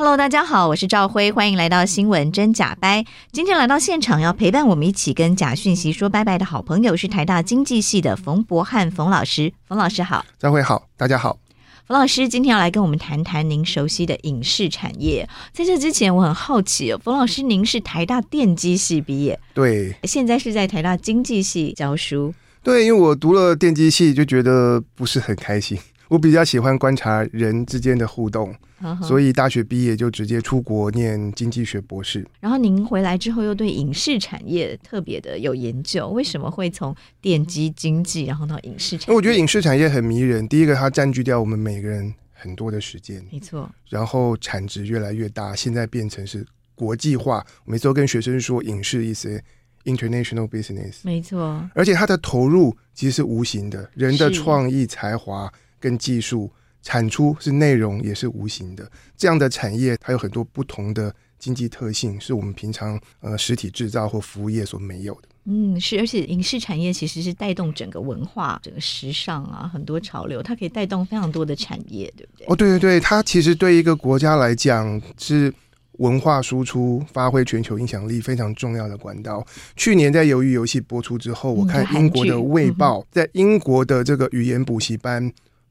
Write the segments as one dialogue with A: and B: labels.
A: Hello，大家好，我是赵辉，欢迎来到新闻真假掰。今天来到现场要陪伴我们一起跟假讯息说拜拜的好朋友是台大经济系的冯博翰冯老师。冯老师好，
B: 赵辉好，大家好。
A: 冯老师今天要来跟我们谈谈您熟悉的影视产业。在这之前，我很好奇哦，冯老师您是台大电机系毕业，
B: 对，
A: 现在是在台大经济系教书。
B: 对，因为我读了电机系，就觉得不是很开心。我比较喜欢观察人之间的互动，呵呵，所以大学毕业就直接出国念经济学博士。
A: 然后您回来之后又对影视产业特别的有研究，为什么会从电机经济然后到影视产业？
B: 我觉得影视产业很迷人。第一个，它占据掉我们每个人很多的时间，
A: 没错。
B: 然后产值越来越大，现在变成是国际化。我每次都跟学生说，影视一些 international business，
A: 没错。
B: 而且它的投入其实是无形的，人的创意才华。跟技术产出是内容，也是无形的。这样的产业，它有很多不同的经济特性，是我们平常呃实体制造或服务业所没有的。
A: 嗯，是，而且影视产业其实是带动整个文化、整个时尚啊，很多潮流，它可以带动非常多的产业，对不对？
B: 哦，对对对，它其实对一个国家来讲是文化输出、发挥全球影响力非常重要的管道。去年在《鱿鱼游戏》播出之后，我看英国的《卫报》在英国的这个语言补习班。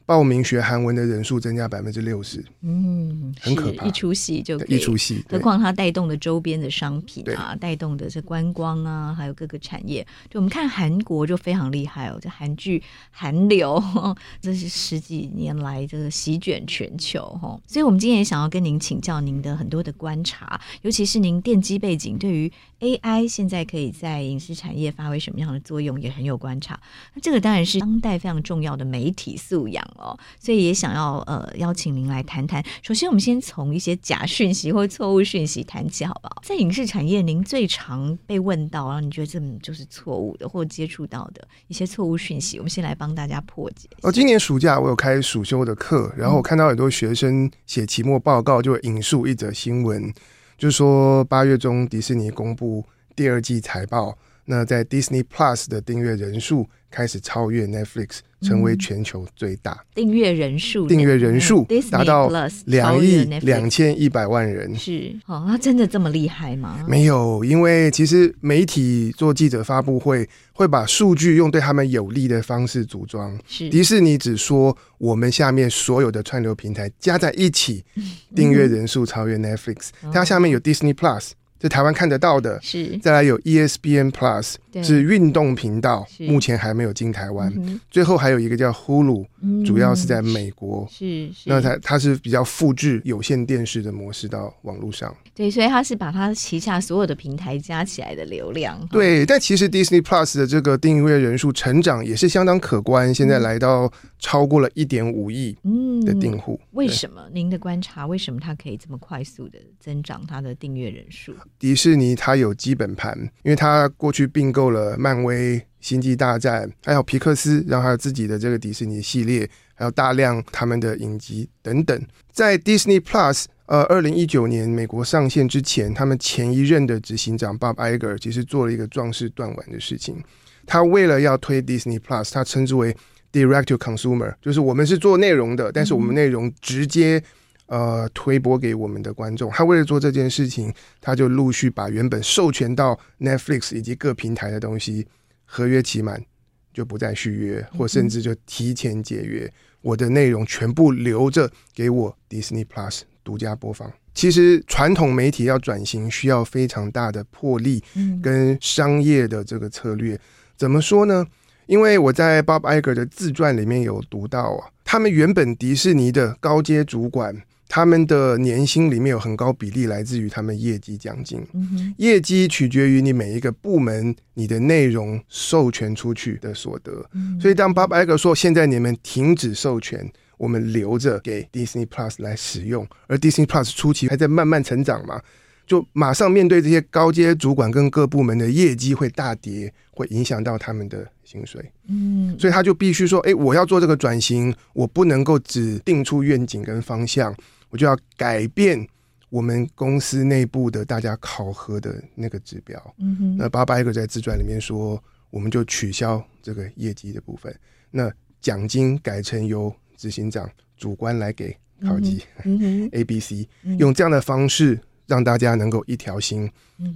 B: 报名学韩文的人数增加百分之六十，嗯，很可怕。
A: 一出戏就
B: 一出戏，
A: 何况它带动的周边的商品啊，带动的是观光啊，还有各个产业。就我们看韩国就非常厉害哦，这韩剧韩流，这是十几年来这个席卷全球哈。所以，我们今天也想要跟您请教您的很多的观察，尤其是您电机背景，对于 AI 现在可以在影视产业发挥什么样的作用，也很有观察。那这个当然是当代非常重要的媒体素养。哦，所以也想要呃邀请您来谈谈。首先，我们先从一些假讯息或错误讯息谈起，好不好？在影视产业，您最常被问到，然后你觉得这就是错误的，或接触到的一些错误讯息，我们先来帮大家破解。
B: 哦，今年暑假我有开暑修的课，然后我看到很多学生写期末报告，就引述一则新闻，就是说八月中迪士尼公布第二季财报，那在 Disney Plus 的订阅人数开始超越 Netflix。成为全球最大
A: 订阅人数，
B: 订阅人数达到两亿两千一百万人。
A: 是哦，那真的这么厉害吗？
B: 没有，因为其实媒体做记者发布会，会把数据用对他们有利的方式组装。
A: 是
B: 迪士尼只说我们下面所有的串流平台加在一起，订阅人数超越 Netflix。它下面有 Disney Plus。在台湾看得到的，
A: 是
B: 再来有 ESPN Plus，是运动频道，目前还没有进台湾。最后还有一个叫 Hulu，主要是在美国。
A: 是，是
B: 那它它是比较复制有线电视的模式到网络上。
A: 对，所以它是把它旗下所有的平台加起来的流量。
B: 对，但其实 Disney Plus 的这个订阅人数成长也是相当可观，现在来到超过了一点五亿的订户。
A: 为什么？您的观察，为什么它可以这么快速的增长它的订阅人数？
B: 迪士尼它有基本盘，因为它过去并购了漫威、星际大战，还有皮克斯，然后还有自己的这个迪士尼系列，还有大量他们的影集等等。在 Disney Plus 呃，二零一九年美国上线之前，他们前一任的执行长 Bob Iger 其实做了一个壮士断腕的事情。他为了要推 Disney Plus，他称之为 Direct to Consumer，就是我们是做内容的，但是我们内容直接。呃，推播给我们的观众，他为了做这件事情，他就陆续把原本授权到 Netflix 以及各平台的东西，合约期满就不再续约，或甚至就提前解约，我的内容全部留着给我 Disney Plus 独家播放。其实传统媒体要转型，需要非常大的魄力跟商业的这个策略。怎么说呢？因为我在 Bob Iger 的自传里面有读到啊，他们原本迪士尼的高阶主管。他们的年薪里面有很高比例来自于他们业绩奖金，业绩取决于你每一个部门你的内容授权出去的所得。所以当 Bob Iger 说现在你们停止授权，我们留着给 Disney Plus 来使用，而 Disney Plus 初期还在慢慢成长嘛，就马上面对这些高阶主管跟各部门的业绩会大跌，会影响到他们的薪水。
A: 嗯，
B: 所以他就必须说：“哎，我要做这个转型，我不能够只定出愿景跟方向，我就要改变我们公司内部的大家考核的那个指标。”
A: 嗯哼，
B: 那 Bob Iger 在自传里面说，我们就取消这个业绩的部分，那奖金改成由执行长主观来给考级。
A: 嗯哼
B: ，A、B、C，用这样的方式让大家能够一条心，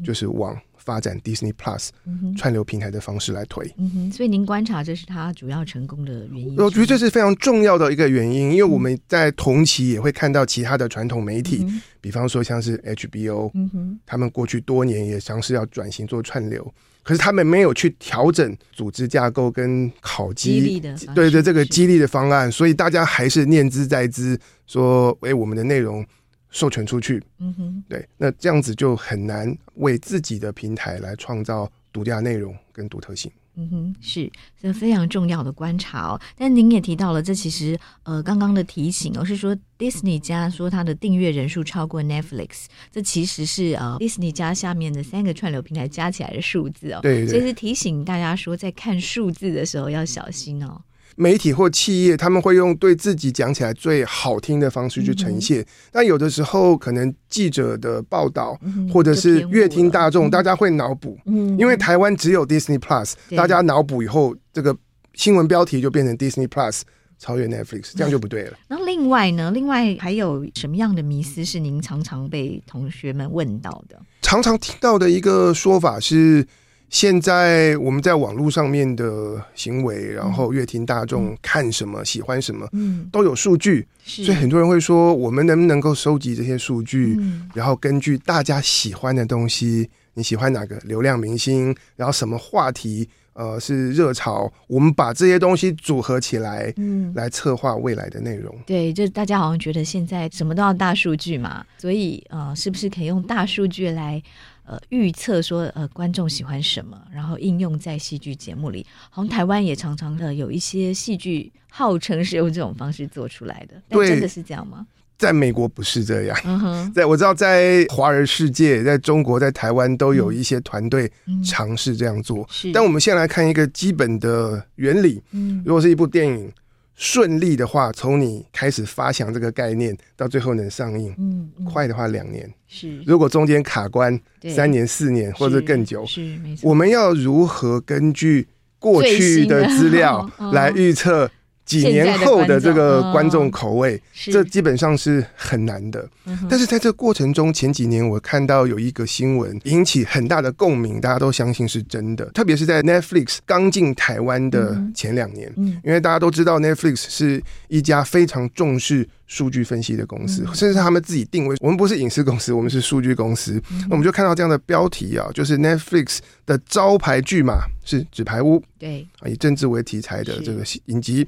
B: 就是往。发展 Disney Plus 串流平台的方式来推，
A: 嗯哼，所以您观察这是它主要成功的原因。
B: 我觉得这是非常重要的一个原因，因为我们在同期也会看到其他的传统媒体，
A: 嗯、
B: 比方说像是 HBO，
A: 嗯哼，
B: 他们过去多年也尝试要转型做串流，可是他们没有去调整组织架构跟考绩，
A: 激励的
B: 对的这个激励的方案，所以大家还是念兹在兹，说，哎，我们的内容。授权出去，
A: 嗯哼，
B: 对，那这样子就很难为自己的平台来创造独家内容跟独特性。
A: 嗯哼，是这非常重要的观察哦。但您也提到了，这其实呃刚刚的提醒哦，是说 Disney 家说它的订阅人数超过 Netflix，这其实是呃 Disney 家下面的三个串流平台加起来的数字哦。
B: 对，对，
A: 所以是提醒大家说，在看数字的时候要小心哦。
B: 媒体或企业他们会用对自己讲起来最好听的方式去呈现，嗯、但有的时候可能记者的报道、嗯、或者是乐听大众，大家会脑补，嗯，因为台湾只有 Disney Plus，大家脑补以后，这个新闻标题就变成 Disney Plus 超越 Netflix，这样就不对了。
A: 那另外呢？另外还有什么样的迷思是您常常被同学们问到的？
B: 常常听到的一个说法是。现在我们在网络上面的行为，然后乐听大众看什么、喜欢什么，嗯，都有数据，所以很多人会说，我们能不能够收集这些数据，然后根据大家喜欢的东西，你喜欢哪个流量明星，然后什么话题，呃，是热潮，我们把这些东西组合起来，嗯，来策划未来的内容。
A: 对，就大家好像觉得现在什么都要大数据嘛，所以呃，是不是可以用大数据来？呃，预测说呃观众喜欢什么，然后应用在戏剧节目里。好像台湾也常常的有一些戏剧号称是用这种方式做出来的，但真的是这样吗？
B: 在美国不是这样。
A: 嗯哼，
B: 在我知道，在华人世界，在中国，在台湾都有一些团队尝试这样做。但我们先来看一个基本的原理。嗯，如果是一部电影。顺利的话，从你开始发想这个概念到最后能上映，嗯，嗯快的话两年
A: 是。
B: 如果中间卡关，三年、四年或者更久，
A: 是没错。
B: 我们要如何根据过去的资料来 预测？几年后的这个观众口味，这基本上是很难的。但是在这个过程中，前几年我看到有一个新闻引起很大的共鸣，大家都相信是真的。特别是在 Netflix 刚进台湾的前两年，因为大家都知道 Netflix 是一家非常重视数据分析的公司，甚至他们自己定位，我们不是影视公司，我们是数据公司。那我们就看到这样的标题啊，就是 Netflix 的招牌剧嘛是《纸牌屋》，对。啊，以政治为题材的这个影集。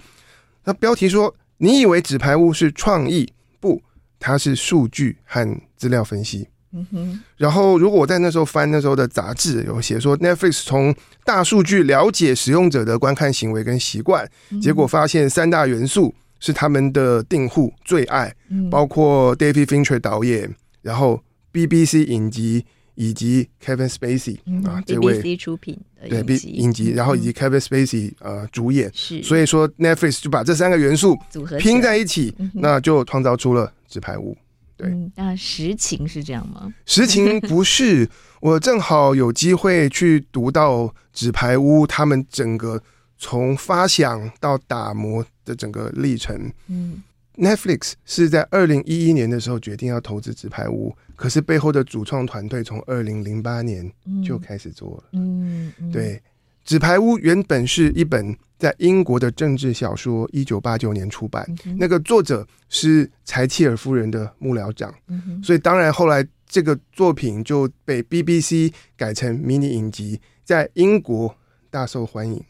B: 那标题说：“你以为纸牌屋是创意？不，它是数据和资料分析。”嗯哼。然后，如果我在那时候翻那时候的杂志，有写说 Netflix 从大数据了解使用者的观看行为跟习惯，结果发现三大元素是他们的订户最爱，包括 David Fincher 导演，然后 BBC 影集。以及 Kevin Spacey 啊，这位
A: BBC 出品的
B: 对 B 影集，然后以及 Kevin Spacey 呃主演，
A: 是
B: 所以说 Netflix 就把这三个元素组合拼在一起，那就创造出了纸牌屋。对，
A: 那实情是这样吗？
B: 实情不是，我正好有机会去读到纸牌屋他们整个从发想到打磨的整个历程。嗯。Netflix 是在二零一一年的时候决定要投资纸牌屋，可是背后的主创团队从二零零八年就开始做了。嗯，嗯。对，纸牌屋原本是一本在英国的政治小说，一九八九年出版，嗯、那个作者是柴契尔夫人的幕僚长，嗯、所以当然后来这个作品就被 BBC 改成迷你影集，在英国大受欢迎。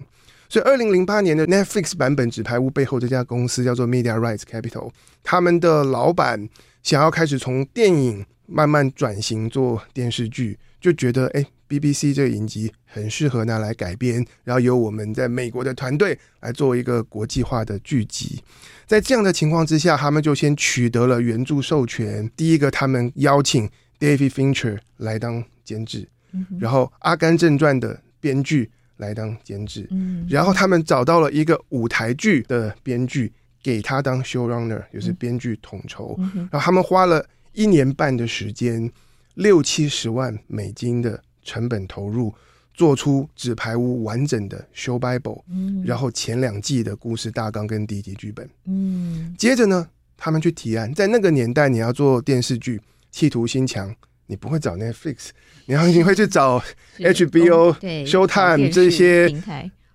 B: 所以，二零零八年的 Netflix 版本《纸牌屋》背后这家公司叫做 Media Rights Capital，他们的老板想要开始从电影慢慢转型做电视剧，就觉得哎，BBC 这个影集很适合拿来改编，然后由我们在美国的团队来做一个国际化的剧集。在这样的情况之下，他们就先取得了原著授权。第一个，他们邀请 David Fincher 来当监制，嗯、然后《阿甘正传》的编剧来当监制，嗯、然后他们找到了一个舞台剧的编剧，给他当 showrunner，就是编剧统筹。嗯、然后他们花了一年半的时间，六七十万美金的成本投入，做出《纸牌屋》完整的 show bible，嗯、然后前两季的故事大纲跟第一集剧本。嗯、接着呢，他们去提案，在那个年代你要做电视剧，企图心强，你不会找 Netflix，你要你会去找 HBO、Showtime 这些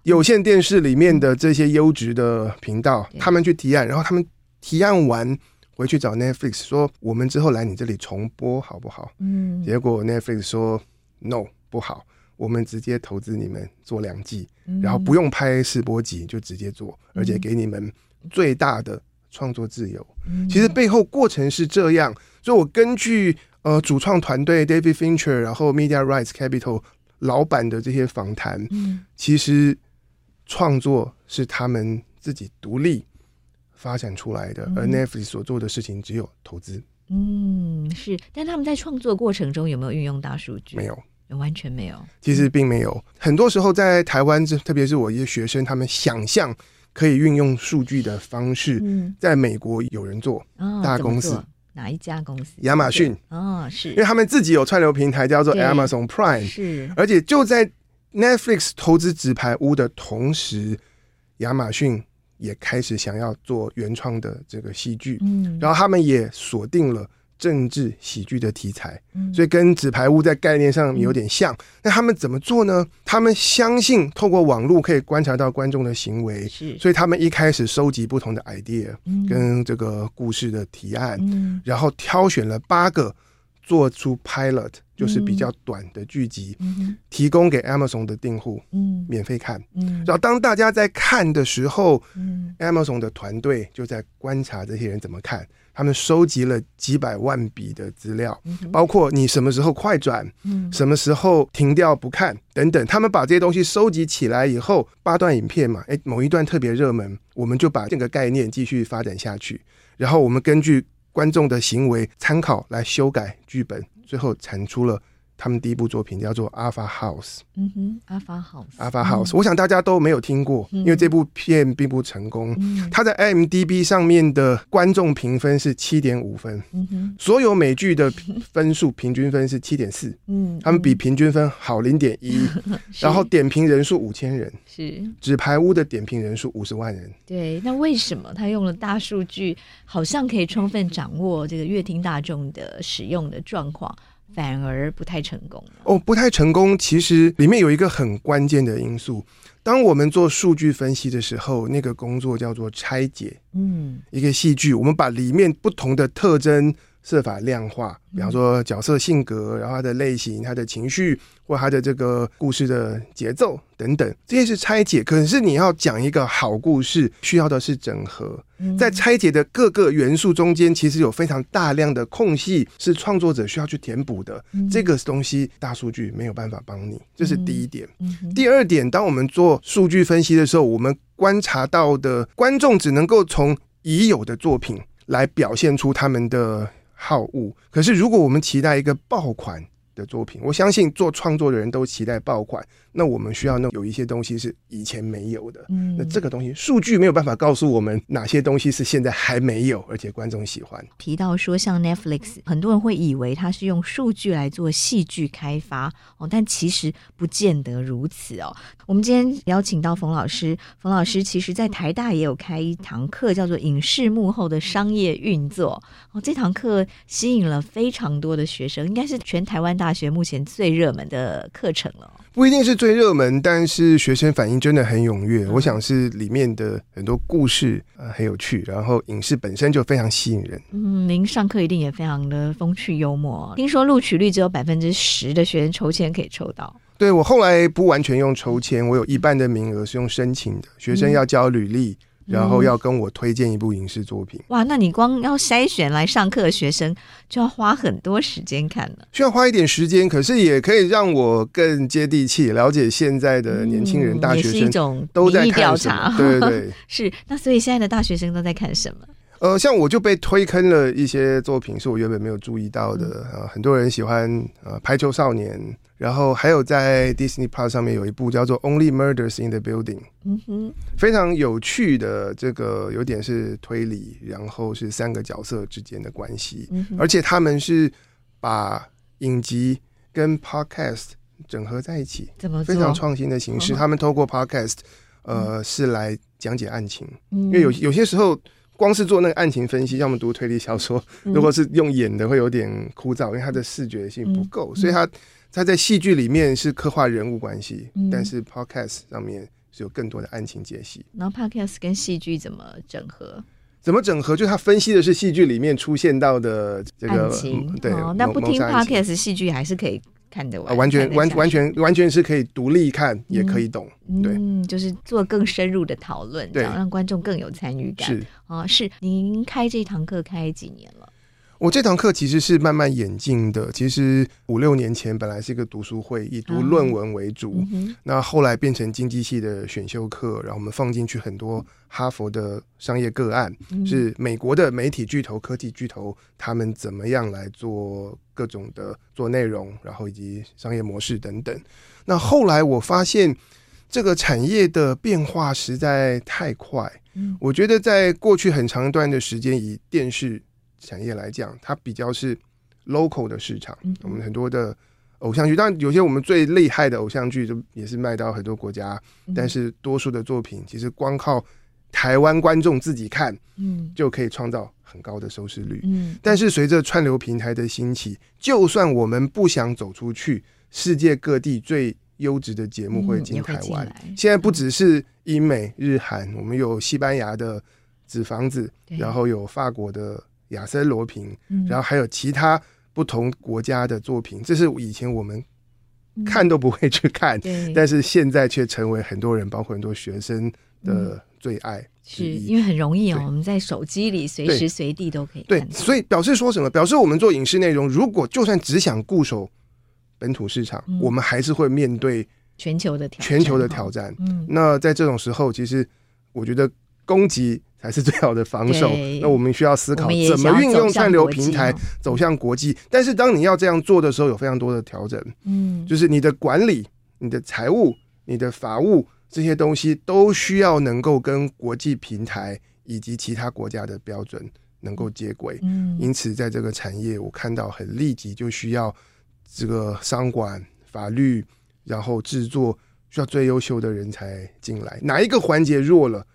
B: 有线电视里面的这些优质的频道，他们去提案，然后他们提案完回去找 Netflix 说，我们之后来你这里重播好不好？嗯，结果 Netflix 说 No 不好。我们直接投资你们做两季，然后不用拍试播集就直接做，而且给你们最大的创作自由。其实背后过程是这样，所以我根据呃主创团队 David Fincher，然后 Media Rights Capital 老板的这些访谈，其实创作是他们自己独立发展出来的，而 Netflix 所做的事情只有投资。
A: 嗯，是，但他们在创作过程中有没有运用大数据？
B: 没有。
A: 完全没有，
B: 其实并没有。很多时候在台湾，特别是我一些学生，他们想象可以运用数据的方式，在美国有人做，大公司，
A: 哪一家公司？
B: 亚马逊。
A: 哦，是，
B: 因为他们自己有串流平台叫做 Amazon Prime，是，而且就在 Netflix 投资纸牌屋的同时，亚马逊也开始想要做原创的这个戏剧，嗯，然后他们也锁定了。政治喜剧的题材，所以跟纸牌屋在概念上有点像。那他们怎么做呢？他们相信透过网络可以观察到观众的行为，所以他们一开始收集不同的 idea，跟这个故事的提案，然后挑选了八个，做出 pilot，就是比较短的剧集，提供给 Amazon 的订户，免费看。然后当大家在看的时候，Amazon 的团队就在观察这些人怎么看。他们收集了几百万笔的资料，包括你什么时候快转，什么时候停掉不看等等。他们把这些东西收集起来以后，八段影片嘛，哎，某一段特别热门，我们就把这个概念继续发展下去。然后我们根据观众的行为参考来修改剧本，最后产出了。他们第一部作品叫做《Alpha House》。
A: 嗯哼，《Alpha House》。
B: Alpha House，我想大家都没有听过，因为这部片并不成功。它在 IMDB 上面的观众评分是七点五分。嗯哼，所有美剧的分数平均分是七点四。嗯，他们比平均分好零点一。然后点评人数五千人。是。纸牌屋的点评人数五十万人。
A: 对，那为什么他用了大数据，好像可以充分掌握这个乐听大众的使用的状况？反而不太成功
B: 哦，不太成功。其实里面有一个很关键的因素，当我们做数据分析的时候，那个工作叫做拆解。嗯，一个戏剧，我们把里面不同的特征设法量化，比方说角色性格，然后他的类型、他的情绪或他的这个故事的节奏等等，这些是拆解。可是你要讲一个好故事，需要的是整合。在拆解的各个元素中间，其实有非常大量的空隙是创作者需要去填补的。这个东西大数据没有办法帮你，这是第一点。第二点，当我们做数据分析的时候，我们观察到的观众只能够从已有的作品来表现出他们的。好物，可是如果我们期待一个爆款的作品，我相信做创作的人都期待爆款。那我们需要那有一些东西是以前没有的，嗯，那这个东西数据没有办法告诉我们哪些东西是现在还没有，而且观众喜欢。
A: 提到说像 Netflix，很多人会以为它是用数据来做戏剧开发哦，但其实不见得如此哦。我们今天邀请到冯老师，冯老师其实在台大也有开一堂课，叫做《影视幕后的商业运作》哦，这堂课吸引了非常多的学生，应该是全台湾大学目前最热门的课程了。
B: 不一定是最热门，但是学生反应真的很踊跃。我想是里面的很多故事呃很有趣，然后影视本身就非常吸引人。
A: 嗯，您上课一定也非常的风趣幽默。听说录取率只有百分之十的学生抽签可以抽到。
B: 对，我后来不完全用抽签，我有一半的名额是用申请的，学生要交履历。嗯然后要跟我推荐一部影视作品。
A: 哇，那你光要筛选来上课的学生，就要花很多时间看了。
B: 需要花一点时间，可是也可以让我更接地气，了解现在的年轻人、嗯、大学生都在看什么。
A: 调查，
B: 对对对，
A: 是。那所以现在的大学生都在看什么？
B: 呃，像我就被推坑了一些作品，是我原本没有注意到的。呃，很多人喜欢呃《排球少年》，然后还有在 Disney Plus 上面有一部叫做《Only Murders in the Building》，嗯哼，非常有趣的这个有点是推理，然后是三个角色之间的关系，嗯，而且他们是把影集跟 Podcast 整合在一起，怎么非常创新的形式？他们透过 Podcast，呃，是来讲解案情，因为有有些时候。光是做那个案情分析，像我们读推理小说，如果是用演的，会有点枯燥，因为它的视觉性不够，所以它它在戏剧里面是刻画人物关系，但是 podcast 上面是有更多的案情解析。
A: 然后 podcast 跟戏剧怎么整合？
B: 怎么整合？就是它分析的是戏剧里面出现到的这个
A: 案情。对，那不听 podcast 戏剧还是可以。看得完，
B: 完全完完全完全是可以独立看，也可以懂。对，
A: 嗯，就是做更深入的讨论，这样让观众更有参与感。是啊，是您开这堂课开几年了？
B: 我这堂课其实是慢慢演进的。其实五六年前本来是一个读书会，以读论文为主。那后来变成经济系的选修课，然后我们放进去很多哈佛的商业个案，嗯、是美国的媒体巨头、科技巨头，他们怎么样来做各种的做内容，然后以及商业模式等等。那后来我发现这个产业的变化实在太快。嗯、我觉得在过去很长一段的时间，以电视产业来讲，它比较是 local 的市场。我们很多的偶像剧，当然有些我们最厉害的偶像剧，就也是卖到很多国家。但是多数的作品，其实光靠台湾观众自己看，嗯，就可以创造很高的收视率。嗯，但是随着串流平台的兴起，就算我们不想走出去，世界各地最优质的节目会进台湾。现在不只是英美日韩，我们有西班牙的《纸房子》，然后有法国的。亚森罗平，然后还有其他不同国家的作品，这是以前我们看都不会去看，但是现在却成为很多人，包括很多学生的最爱。
A: 是因为很容易哦，我们在手机里随时随地都可以看。
B: 对，所以表示说什么？表示我们做影视内容，如果就算只想固守本土市场，我们还是会面对
A: 全球的挑
B: 全球的挑战。嗯，那在这种时候，其实我觉得攻击。才是最好的防守。那我们需要思考怎么运用串流平台走向国际。但是当你要这样做的时候，有非常多的调整。嗯，就是你的管理、你的财务、你的法务这些东西，都需要能够跟国际平台以及其他国家的标准能够接轨。嗯，因此在这个产业，我看到很立即就需要这个商管、法律，然后制作需要最优秀的人才进来。哪一个环节弱了，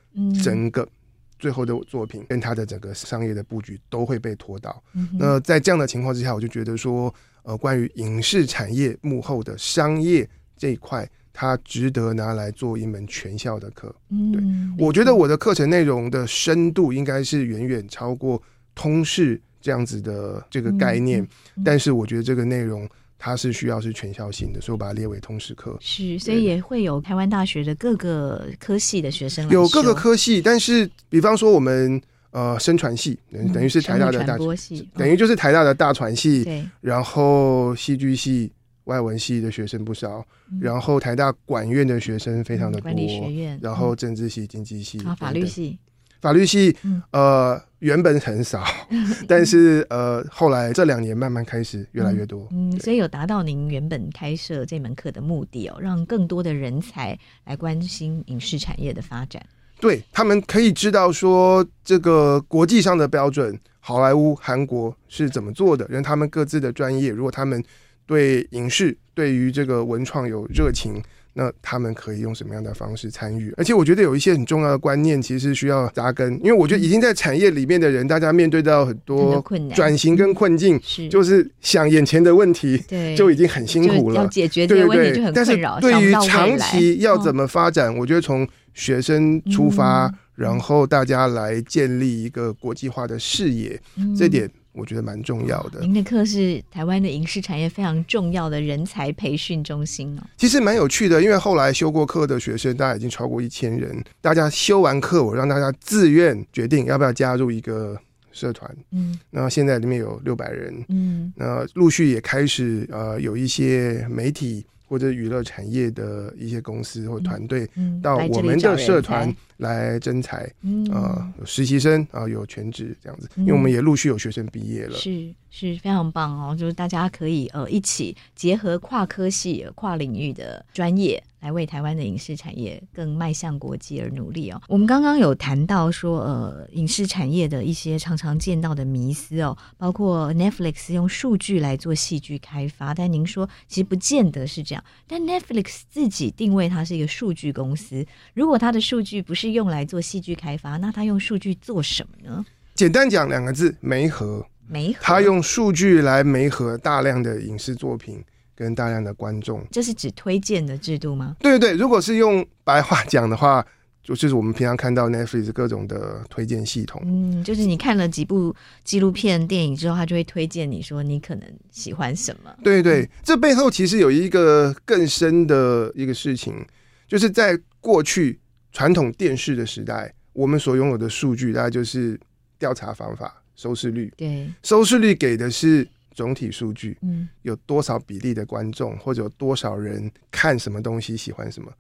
B: 整个。最后的作品跟他的整个商业的布局都会被拖到。嗯、那在这样的情况之下，我就觉得说，呃，关于影视产业幕后的商业这一块，它值得拿来做一门全校的课。对，嗯、我觉得我的课程内容的深度应该是远远超过通识这样子的这个概念，但是我觉得这个内容。它是需要是全校性的，所以我把它列为通识课。
A: 是，所以也会有台湾大学的各个科系的学生。
B: 有各个科系，但是比方说我们呃声传系，等等于是台大的大传系，等于就是台大的大传系。对、嗯。然后戏剧系、外文系的学生不少，嗯、然后台大管院的学生非常的多。管理学院。然后政治系、经济系啊，
A: 法律系。
B: 法律系，呃，原本很少，但是呃，后来这两年慢慢开始越来越多。
A: 嗯，对所以有达到您原本开设这门课的目的哦，让更多的人才来关心影视产业的发展。
B: 对，他们可以知道说这个国际上的标准，好莱坞、韩国是怎么做的，让他们各自的专业，如果他们对影视、对于这个文创有热情。那他们可以用什么样的方式参与？而且我觉得有一些很重要的观念，其实需要扎根。因为我觉得已经在产业里面的人，大家面对到很多困难转型跟困境，就是想眼前的问题，就已经很辛苦了。
A: 要解决这个问题就很困扰。
B: 但是对于长期要怎么发展，我觉得从学生出发，然后大家来建立一个国际化的视野，这点。我觉得蛮重要的。
A: 您的课是台湾的影视产业非常重要的人才培训中心哦。
B: 其实蛮有趣的，因为后来修过课的学生，大概已经超过一千人。大家修完课，我让大家自愿决定要不要加入一个社团。嗯，那现在里面有六百人。嗯，那陆续也开始呃有一些媒体或者娱乐产业的一些公司或团队
A: 嗯
B: 到我们的社团
A: 来
B: 来征才，
A: 嗯。
B: 啊，有实习生啊，有全职这样子，
A: 嗯
B: 因为我们也陆续有学生毕业了。
A: 是是非常棒哦，就是大家可以呃一起结合跨科系、跨领域的专业，来为台湾的影视产业更迈向国际而努力哦。我们刚刚有谈到说，呃，影视产业的一些常常见到的迷思哦，包括 Netflix 用数据来做戏剧开发，但您说其实不见得是这样。但 Netflix 自己定位它是一个数据公司，如果它的数据不是用来做戏剧开发，那它用数据做什么呢？
B: 简单讲两个字：媒合。
A: 媒合，
B: 他用数据来媒合大量的影视作品跟大量的观众。
A: 这是指推荐的制度吗？
B: 对对对，如果是用白话讲的话，就就是我们平常看到 Netflix 各种的推荐系统。
A: 嗯，就是你看了几部纪录片、电影之后，他就会推荐你说你可能喜欢什么。
B: 对对，这背后其实有一个更深的一个事情，就是在过去传统电视的时代，我们所拥有的数据大概就是调查方法。收视率，
A: 对，
B: 收视率给的是总体数据，
A: 嗯，
B: 有多少比例的观众，或者有多少人看什么东西，喜欢什么。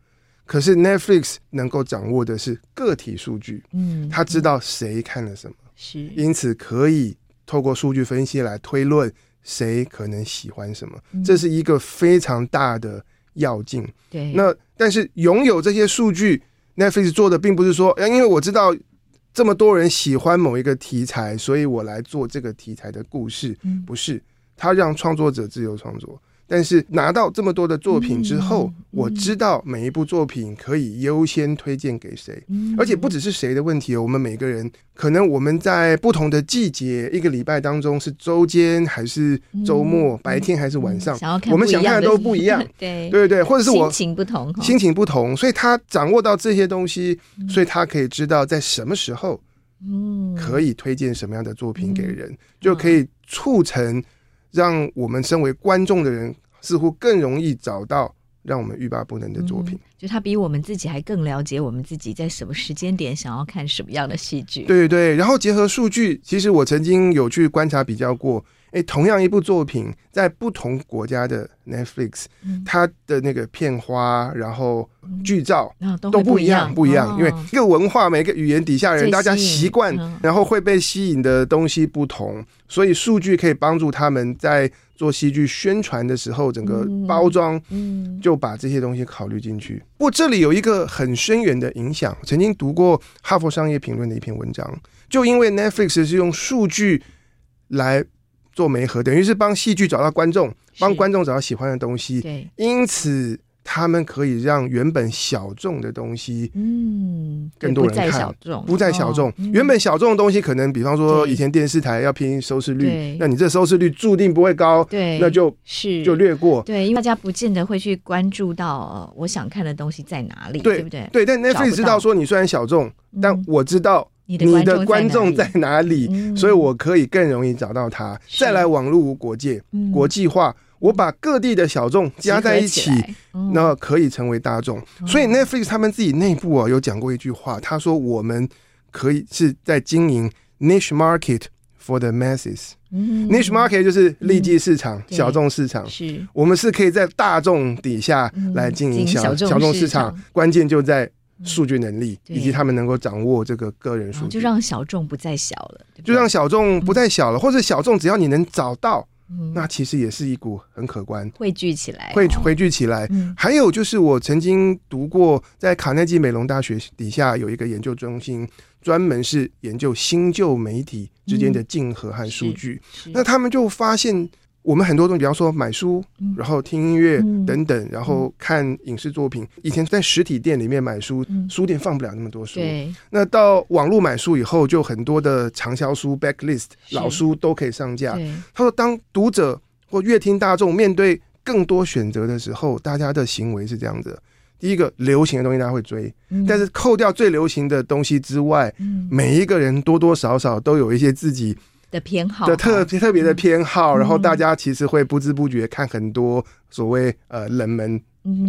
B: 可是 Netflix 能够掌握的是个体数据，
A: 嗯，
B: 他知道谁看了什么，
A: 是，
B: 因此可以透过数据分析来推论谁可能喜欢什么，
A: 嗯、
B: 这是一个非常大的要进。
A: 对，
B: 那但是拥有这些数据，Netflix 做的并不是说，因为我知道。这么多人喜欢某一个题材，所以我来做这个题材的故事，
A: 嗯、
B: 不是他让创作者自由创作。但是拿到这么多的作品之
A: 后，
B: 我知道每一部作品可以优先推荐给谁，
A: 嗯、
B: 而且不只是谁的问题。我们每个人可能我们在不同的季节，一个礼拜当中是周间还是周末，
A: 嗯、
B: 白天还是晚上，
A: 嗯、
B: 我们想看的都不一样。
A: 对
B: 对对，或者是我
A: 心情不同，
B: 心情不同，所以他掌握到这些东西，所以他可以知道在什么时候。
A: 嗯，
B: 可以推荐什么样的作品给人，嗯、就可以促成让我们身为观众的人似乎更容易找到让我们欲罢不能的作品。
A: 嗯、就他比我们自己还更了解我们自己在什么时间点想要看什么样的戏剧。
B: 对对对，然后结合数据，其实我曾经有去观察比较过。哎，同样一部作品，在不同国家的 Netflix，、嗯、它的那个片花，然后剧照、
A: 嗯、
B: 都不一样，不一样，
A: 哦、
B: 因为一个文化、每个语言底下人，大家习惯，
A: 嗯、
B: 然后会被吸引的东西不同，所以数据可以帮助他们在做戏剧宣传的时候，整个包装，就把这些东西考虑进去。不过这里有一个很深远的影响，曾经读过《哈佛商业评论》的一篇文章，就因为 Netflix 是用数据来。做媒合，等于是帮戏剧找到观众，帮观众找到喜欢的东西。
A: 对，
B: 因此他们可以让原本小众的东西，
A: 嗯，
B: 更多人看。
A: 不再小众，
B: 不再小众。原本小众的东西，可能比方说以前电视台要拼收视率，那你这收视率注定不会高，
A: 对，
B: 那就是就略过。
A: 对，因为大家不见得会去关注到我想看的东西在哪里，对不对？
B: 对，但 Netflix 知道说你虽然小众，但我知道。
A: 你
B: 的观众在哪里？嗯、所以我可以更容易找到他。再来，网络无国界，嗯、国际化，我把各地的小众加在一起，那、嗯、可以成为大众。嗯、所以 Netflix 他们自己内部啊有讲过一句话，他说我们可以是在经营 niche market for the masses。嗯、niche market 就是利基市场、嗯、小众市场。
A: 是，
B: 我们是可以在大众底下来经营小小众市场，关键就在。数据能力以及他们能够掌握这个个人数据，
A: 就让小众不再小了，
B: 就让小众不再小了，或者小众只要你能找到，那其实也是一股很可观，
A: 汇聚起来，
B: 汇汇聚起来。还有就是我曾经读过，在卡内基梅隆大学底下有一个研究中心，专门是研究新旧媒体之间的竞合和数据，那他们就发现。我们很多东西，比方说买书，然后听音乐等等，然后看影视作品。以前在实体店里面买书，书店放不了那么多书。那到网络买书以后，就很多的畅销书、backlist 老书都可以上架。他说，当读者或乐听大众面对更多选择的时候，大家的行为是这样子：第一个，流行的东西大家会追，但是扣掉最流行的东西之外，每一个人多多少少都有一些自己。
A: 的偏好
B: 的特特别的偏好，然后大家其实会不知不觉看很多所谓呃冷门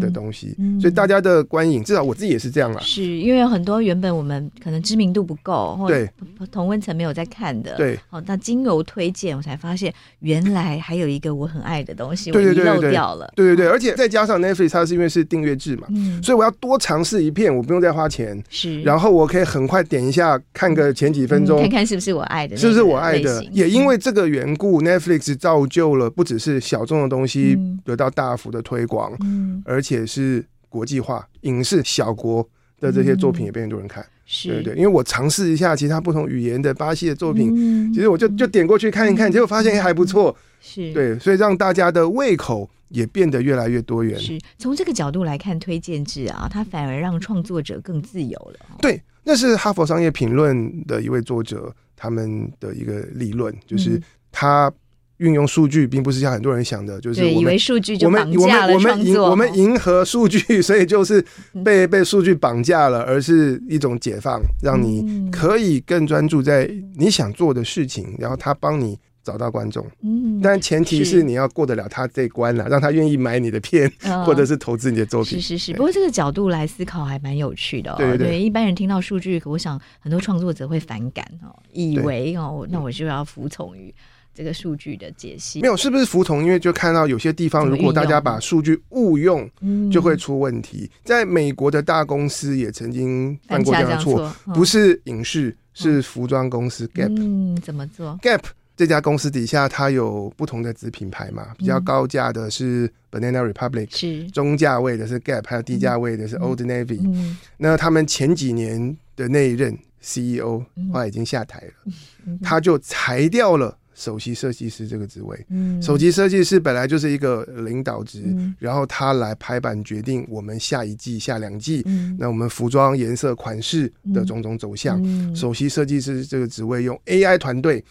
B: 的东西，所以大家的观影，至少我自己也是这样啦。
A: 是因为有很多原本我们可能知名度不够，或
B: 对。
A: 同温层没有在看的，
B: 对，
A: 好，那经由推荐，我才发现原来还有一个我很爱的东西，
B: 对对对对
A: 我遗漏掉了。
B: 对对对，而且再加上 Netflix，它是因为是订阅制嘛，嗯，所以我要多尝试一片，我不用再花钱，
A: 是，
B: 然后我可以很快点一下看个前几分钟，
A: 嗯、看看是不是我爱的，
B: 是不是我爱的。也因为这个缘故、嗯、，Netflix 造就了不只是小众的东西得到大幅的推广，嗯，而且是。国际化影视小国的这些作品也被很多人看，是、嗯、对对，因为我尝试一下其他不同语言的巴西的作品，嗯、其实我就就点过去看一看，嗯、结果发现还不错，是对，所以让大家的胃口也变得越来越多元。
A: 是从这个角度来看，推荐制啊，它反而让创作者更自由了。
B: 对，那是哈佛商业评论的一位作者他们的一个理论，就是他。运用数据，并不是像很多人想的，就是我们
A: 以为数据就绑架了
B: 我们我们迎我们迎合数据，所以就是被被数据绑架了，而是一种解放，让你可以更专注在你想做的事情，然后他帮你找到观众。嗯，但前提是你要过得了他这一关了，让他愿意买你的片，或者是投资你的作品。
A: 是是是，不过这个角度来思考还蛮有趣的。对对，一般人听到数据，我想很多创作者会反感哦，以为哦，那我就要服从于。这个数据的解析
B: 没有，是不是服从？因为就看到有些地方，如果大家把数据误用，就会出问题。在美国的大公司也曾经犯过这样的错，不是影视，是服装公司 Gap。
A: 嗯，怎么做
B: ？Gap 这家公司底下，它有不同的子品牌嘛？比较高价的是 Banana Republic，是中价位的是 Gap，还有低价位的是 Old Navy。那他们前几年的那一任 CEO 后来已经下台了，他就裁掉了。首席设计师这个职位，嗯，首席设计师本来就是一个领导职，嗯、然后他来排版决定我们下一季、下两季，嗯、那我们服装颜色、款式的种种走向。嗯、首席设计师这个职位用 AI 团队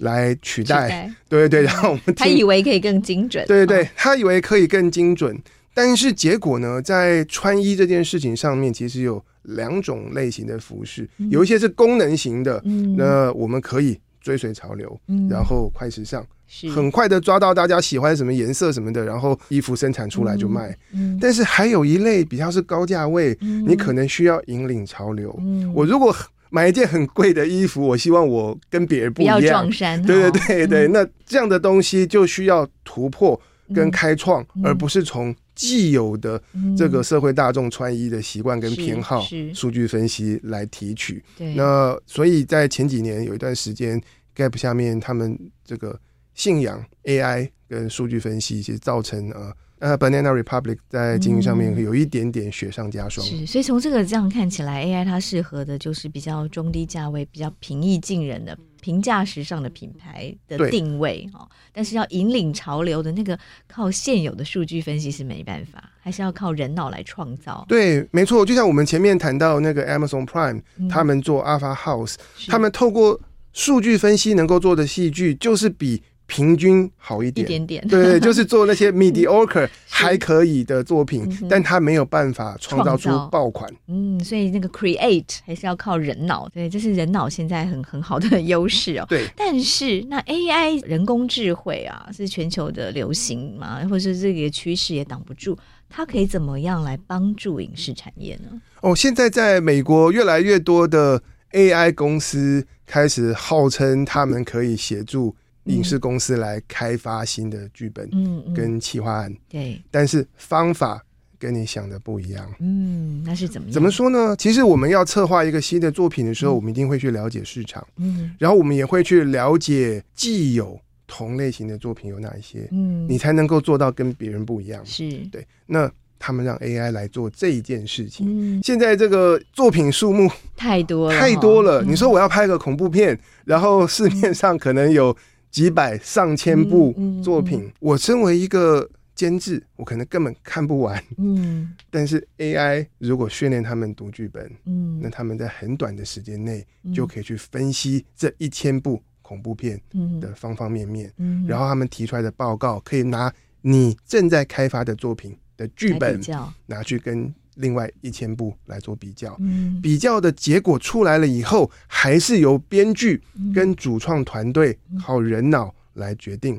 B: 来取代，取代。对对对，然后我们
A: 他以为可以更精准，
B: 对对对，他以为可以更精准，但是结果呢，在穿衣这件事情上面，其实有两种类型的服饰，有一些是功能型的，嗯、那我们可以。追随潮流，然后快时尚，嗯、很快的抓到大家喜欢什么颜色什么的，然后衣服生产出来就卖。嗯。嗯、但是还有一类比较是高价位，嗯、你可能需要引领潮流。嗯、我如果买一件很贵的衣服，我希望我跟别人不一样，
A: 不要撞衫。
B: 对对对那这样的东西就需要突破跟开创，嗯、而不是从既有的这个社会大众穿衣的习惯跟偏好、数据分析来提取。对，那所以在前几年有一段时间。Gap 下面，他们这个信仰 AI 跟数据分析，其实造成呃呃 Banana Republic 在经营上面有一点点雪上加霜。
A: 是，所以从这个这样看起来，AI 它适合的就是比较中低价位、比较平易近人的平价时尚的品牌的定位哦。但是要引领潮流的那个，靠现有的数据分析是没办法，还是要靠人脑来创造。
B: 对，没错。就像我们前面谈到那个 Amazon Prime，、嗯、他们做 Alpha House，他们透过数据分析能够做的戏剧，就是比平均好一点，
A: 一点点。
B: 对，就是做那些 mediocre 还可以的作品，嗯、但他没有办法创造出爆款。
A: 嗯，所以那个 create 还是要靠人脑。对，这是人脑现在很很好的优势哦。
B: 对。
A: 但是那 AI 人工智慧啊，是全球的流行嘛，或者是这个趋势也挡不住。它可以怎么样来帮助影视产业呢？
B: 哦，现在在美国越来越多的。AI 公司开始号称他们可以协助影视公司来开发新的剧本，嗯，跟企划案，对，但是方法跟你想的不一样，
A: 嗯，那是怎么样？
B: 怎么说呢？其实我们要策划一个新的作品的时候，我们一定会去了解市场，嗯，然后我们也会去了解既有同类型的作品有哪一些，嗯，你才能够做到跟别人不一样，是。对，那。他们让 AI 来做这一件事情。嗯，现在这个作品数目
A: 太多了，
B: 太多了。你说我要拍个恐怖片，然后市面上可能有几百上千部作品，我身为一个监制，我可能根本看不完。嗯，但是 AI 如果训练他们读剧本，嗯，那他们在很短的时间内就可以去分析这一千部恐怖片的方方面面，然后他们提出来的报告可以拿你正在开发的作品的剧本拿去跟另外一千部来做比较，嗯、比较的结果出来了以后，还是由编剧跟主创团队靠人脑来决定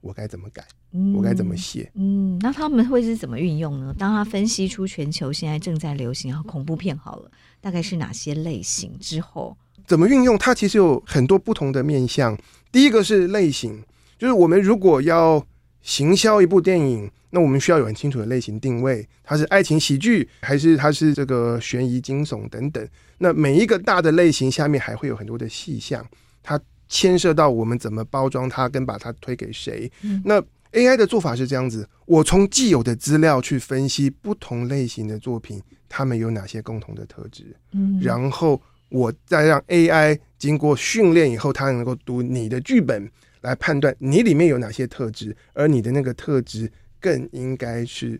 B: 我该怎么改。嗯、我该怎么写？
A: 嗯，那他们会是怎么运用呢？当他分析出全球现在正在流行啊恐怖片好了，大概是哪些类型之后，
B: 怎么运用？它其实有很多不同的面向。第一个是类型，就是我们如果要行销一部电影，那我们需要有很清楚的类型定位，它是爱情喜剧还是它是这个悬疑惊悚等等。那每一个大的类型下面还会有很多的细项，它牵涉到我们怎么包装它，跟把它推给谁。嗯、那 AI 的做法是这样子：我从既有的资料去分析不同类型的作品，它们有哪些共同的特质，嗯，然后我再让 AI 经过训练以后，它能够读你的剧本来判断你里面有哪些特质，而你的那个特质更应该是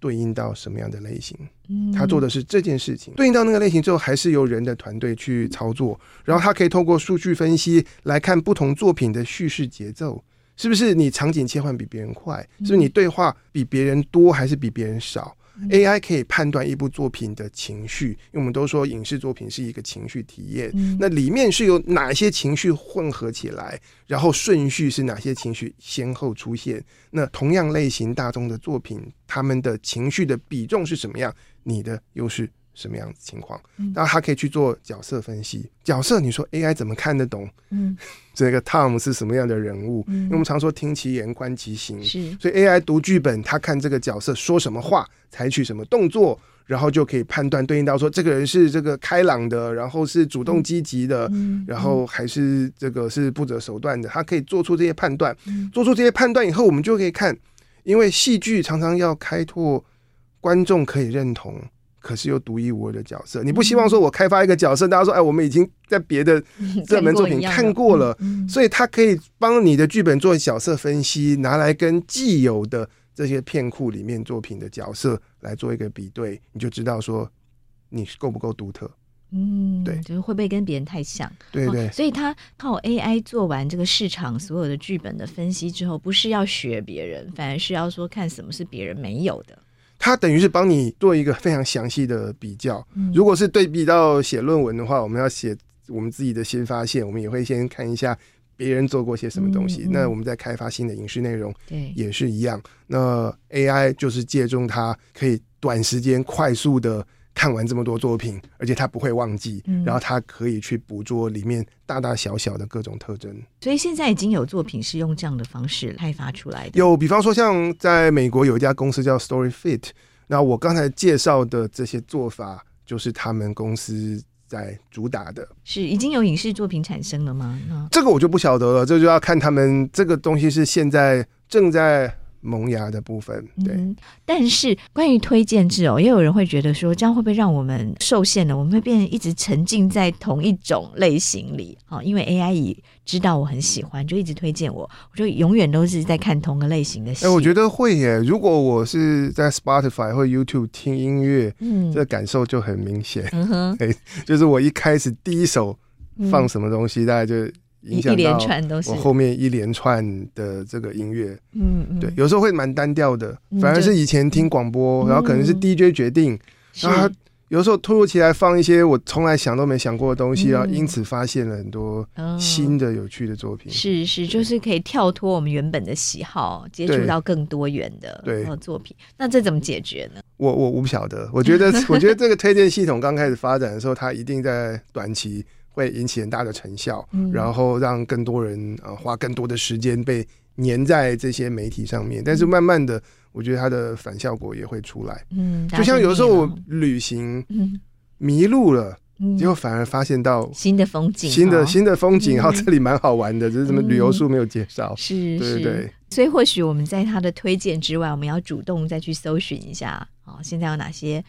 B: 对应到什么样的类型。嗯，他做的是这件事情，对应到那个类型之后，还是由人的团队去操作，然后他可以透过数据分析来看不同作品的叙事节奏。是不是你场景切换比别人快？是不是你对话比别人多还是比别人少？嗯，AI 可以判断一部作品的情绪，因为我们都说影视作品是一个情绪体验。嗯，那里面是有哪些情绪混合起来，然后顺序是哪些情绪先后出现？那同样类型大众的作品，他们的情绪的比重是什么样？你的优势。什么样子情况？然后他可以去做角色分析。角色，你说 AI 怎么看得懂？嗯，这个 Tom 是什么样的人物？嗯，因为我们常说听其言观其行，是。所以 AI 读剧本，他看这个角色说什么话，采取什么动作，然后就可以判断对应到说这个人是这个开朗的，然后是主动积极的，嗯，然后还是这个是不择手段的。他可以做出这些判断。做出这些判断以后，我们就可以看，因为戏剧常常要开拓观众可以认同。可是又独一无二的角色，你不希望说我开发一个角色，大家说哎，我们已经在别的 热门作品看过了，所以他可以帮你的剧本做角色分析，拿来跟既有的这些片库里面作品的角色来做一个比对，你就知道说你够不够独特。
A: 嗯，对，就是会不会跟别人太像？
B: 对对，
A: 所以他靠 AI 做完这个市场所有的剧本的分析之后，不是要学别人，反而是要说看什么是别人没有的。
B: 它等于是帮你做一个非常详细的比较。如果是对比到写论文的话，我们要写我们自己的新发现，我们也会先看一下别人做过些什么东西。那我们在开发新的影视内容，对，也是一样。那 AI 就是借重它，可以短时间快速的。看完这么多作品，而且他不会忘记，嗯、然后他可以去捕捉里面大大小小的各种特征。
A: 所以现在已经有作品是用这样的方式开发出来的。
B: 有，比方说像在美国有一家公司叫 StoryFit，那我刚才介绍的这些做法，就是他们公司在主打的。
A: 是已经有影视作品产生了吗？
B: 这个我就不晓得了，这就要看他们这个东西是现在正在。萌芽的部分，对。嗯、
A: 但是关于推荐制哦，也有人会觉得说，这样会不会让我们受限了？我们会变成一直沉浸在同一种类型里啊？因为 AI 已知道我很喜欢，就一直推荐我，我就永远都是在看同个类型的戏。
B: 哎、欸，我觉得会耶。如果我是在 Spotify 或 YouTube 听音乐，嗯，这感受就很明显。嗯哼，哎，就是我一开始第一首放什么东西，嗯、大概就。影响到我后面一连串的这个音乐，嗯嗯，对，有时候会蛮单调的，反而是以前听广播，然后可能是 DJ 决定，然后他有时候突如其来放一些我从来想都没想过的东西，然后因此发现了很多新的有趣的作品。
A: 是是，就是可以跳脱我们原本的喜好，接触到更多元的对。作品。那这怎么解决呢？
B: 我我我不晓得，我觉得 我觉得这个推荐系统刚开始发展的时候，它一定在短期。会引起很大的成效，嗯、然后让更多人呃花更多的时间被粘在这些媒体上面。但是慢慢的，嗯、我觉得它的反效果也会出来。嗯，就像有时候我旅行迷路了，嗯、结果反而发现到
A: 新的风景，
B: 新的新的风景，然后这里蛮好玩的，只是什么旅游书没有介绍。
A: 是，
B: 对对对。
A: 所以或许我们在他的推荐之外，我们要主动再去搜寻一下哦，现在有哪些？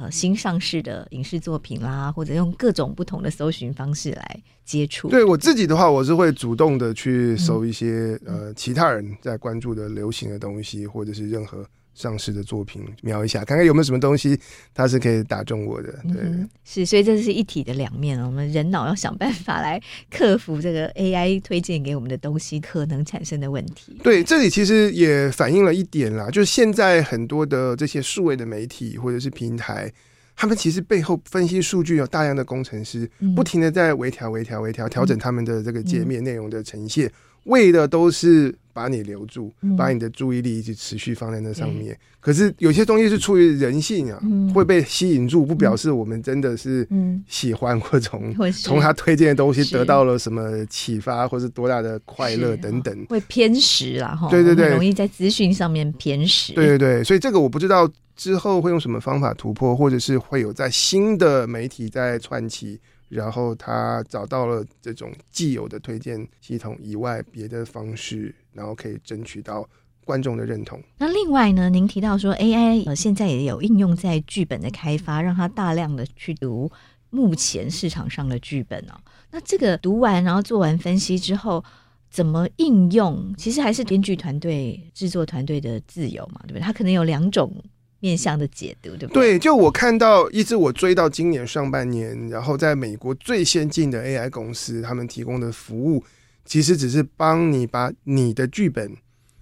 A: 呃，新上市的影视作品啦，或者用各种不同的搜寻方式来接触。
B: 对我自己的话，我是会主动的去搜一些、嗯、呃其他人在关注的流行的东西，或者是任何。上市的作品瞄一下，看看有没有什么东西它是可以打中我的。对，嗯、
A: 是，所以这是一体的两面。我们人脑要想办法来克服这个 AI 推荐给我们的东西可能产生的问题。
B: 对，这里其实也反映了一点啦，就是现在很多的这些数位的媒体或者是平台，他们其实背后分析数据有大量的工程师，不停的在微调、微调、微调，调整他们的这个界面内容的呈现，为的都是。把你留住，
A: 嗯、
B: 把你的注意力一直持续放在那上面。可是有些东西是出于人性啊，
A: 嗯、
B: 会被吸引住，不表示我们真的是喜欢或从从他推荐的东西得到了什么启发，或是多大的快乐等等。
A: 会偏食啦，哈，
B: 对对对，
A: 容易在资讯上面偏食。
B: 对对对，所以这个我不知道之后会用什么方法突破，或者是会有在新的媒体在串起。然后他找到了这种既有的推荐系统以外别的方式，然后可以争取到观众的认同。
A: 那另外呢，您提到说 AI 呃现在也有应用在剧本的开发，让它大量的去读目前市场上的剧本哦。那这个读完然后做完分析之后，怎么应用？其实还是编剧团队、制作团队的自由嘛，对不对？它可能有两种。面向的解读，对不对？
B: 对，就我看到，一直我追到今年上半年，然后在美国最先进的 AI 公司，他们提供的服务，其实只是帮你把你的剧本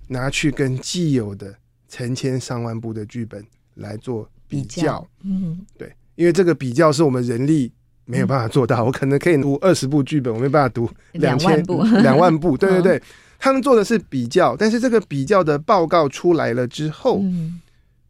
B: 拿去跟既有的成千上万部的剧本来做比较。比较嗯，对，因为这个比较是我们人力没有办法做到，嗯、我可能可以读二十部剧本，我没办法读两千部、两万部。对对对，他们做的是比较，但是这个比较的报告出来了之后。嗯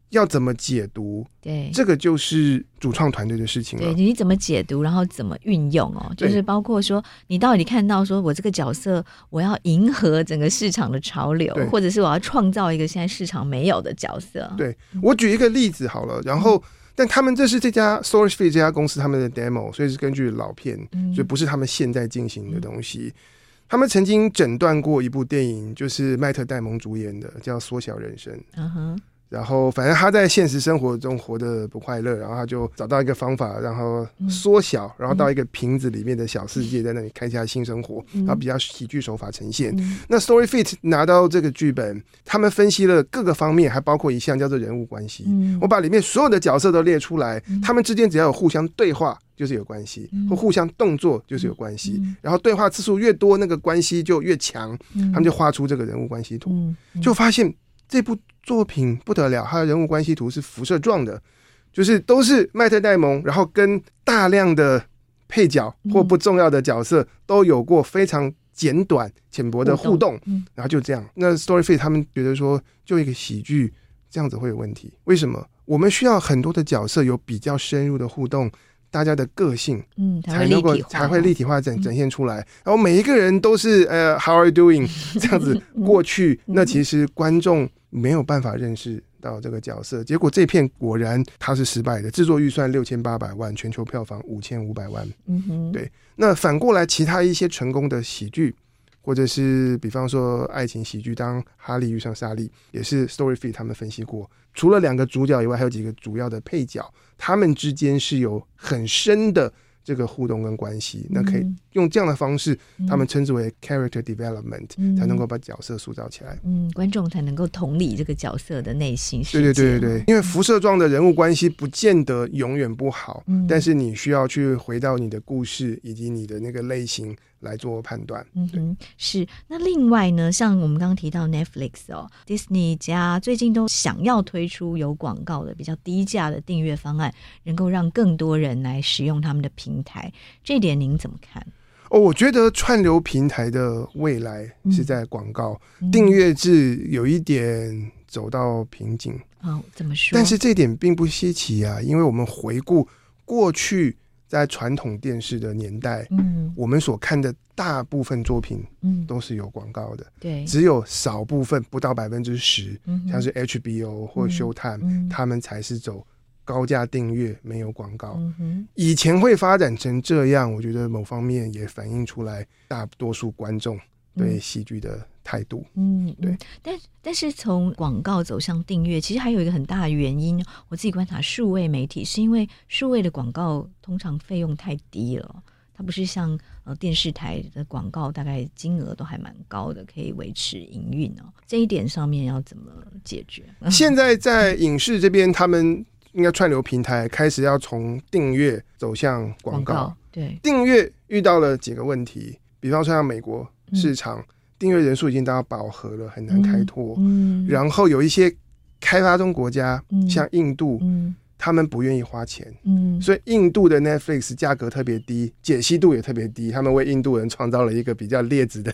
B: 要怎么解读？
A: 对，
B: 这个就是主创团队的事情了。
A: 对，你怎么解读，然后怎么运用哦，就是包括说，你到底看到说我这个角色，我要迎合整个市场的潮流，或者是我要创造一个现在市场没有的角色。
B: 对，我举一个例子好了，然后，嗯、但他们这是这家 StoryFit 这家公司他们的 demo，所以是根据老片，嗯、所以不是他们现在进行的东西。嗯、他们曾经诊断过一部电影，就是麦特戴蒙主演的，叫《缩小人生》。嗯哼。然后，反正他在现实生活中活得不快乐，然后他就找到一个方法，然后缩小，嗯、然后到一个瓶子里面的小世界，在那里开下新生活，嗯、然后比较喜剧手法呈现。嗯、那 StoryFit 拿到这个剧本，他们分析了各个方面，还包括一项叫做人物关系。嗯、我把里面所有的角色都列出来，嗯、他们之间只要有互相对话，就是有关系；嗯、或互相动作，就是有关系。嗯、然后对话次数越多，那个关系就越强。嗯、他们就画出这个人物关系图，就发现这部。作品不得了，它的人物关系图是辐射状的，就是都是麦特戴蒙，然后跟大量的配角或不重要的角色都有过非常简短、浅薄的互动，然后就这样。那 StoryFit 他们觉得说，就一个喜剧这样子会有问题，为什么？我们需要很多的角色有比较深入的互动。大家的个性，嗯，才能够才会立体化展展现出来。然后每一个人都是呃，How are you doing？这样子过去，那其实观众没有办法认识到这个角色。结果这片果然它是失败的，制作预算六千八百万，全球票房五千五百万。嗯哼，对。那反过来，其他一些成功的喜剧，或者是比方说爱情喜剧，当哈利遇上莎莉，也是 Story f e e 他们分析过。除了两个主角以外，还有几个主要的配角，他们之间是有很深的这个互动跟关系。那可以用这样的方式，他们称之为 character development，才能够把角色塑造起来。
A: 嗯，观众才能够同理这个角色的内心世界。
B: 对对对对对，因为辐射状的人物关系不见得永远不好，但是你需要去回到你的故事以及你的那个类型。来做判断，
A: 嗯哼，是。那另外呢，像我们刚刚提到 Netflix 哦，Disney 家最近都想要推出有广告的比较低价的订阅方案，能够让更多人来使用他们的平台。这一点您怎么看？
B: 哦，我觉得串流平台的未来是在广告、嗯、订阅制有一点走到瓶颈。
A: 哦，怎么说？
B: 但是这点并不稀奇啊，因为我们回顾过去。在传统电视的年代，嗯，我们所看的大部分作品，嗯，都是有广告的，对，只有少部分不到百分之十，像是 HBO 或 Showtime，他们才是走高价订阅，没有广告。以前会发展成这样，我觉得某方面也反映出来大多数观众对戏剧的态度，嗯，对，
A: 但但是从广告走向订阅，其实还有一个很大的原因，我自己观察数位媒体是因为数位的广告通常费用太低了，它不是像呃电视台的广告，大概金额都还蛮高的，可以维持营运哦。这一点上面要怎么解决？
B: 现在在影视这边，他们应该串流平台开始要从订阅走向广告，广告，对，订阅遇到了几个问题，比方说像美国市场。嗯订阅人数已经达到饱和了，很难开拓。然后有一些开发中国家，嗯、像印度，嗯、他们不愿意花钱，
A: 嗯，
B: 所以印度的 Netflix 价格特别低，解析度也特别低，他们为印度人创造了一个比较劣质的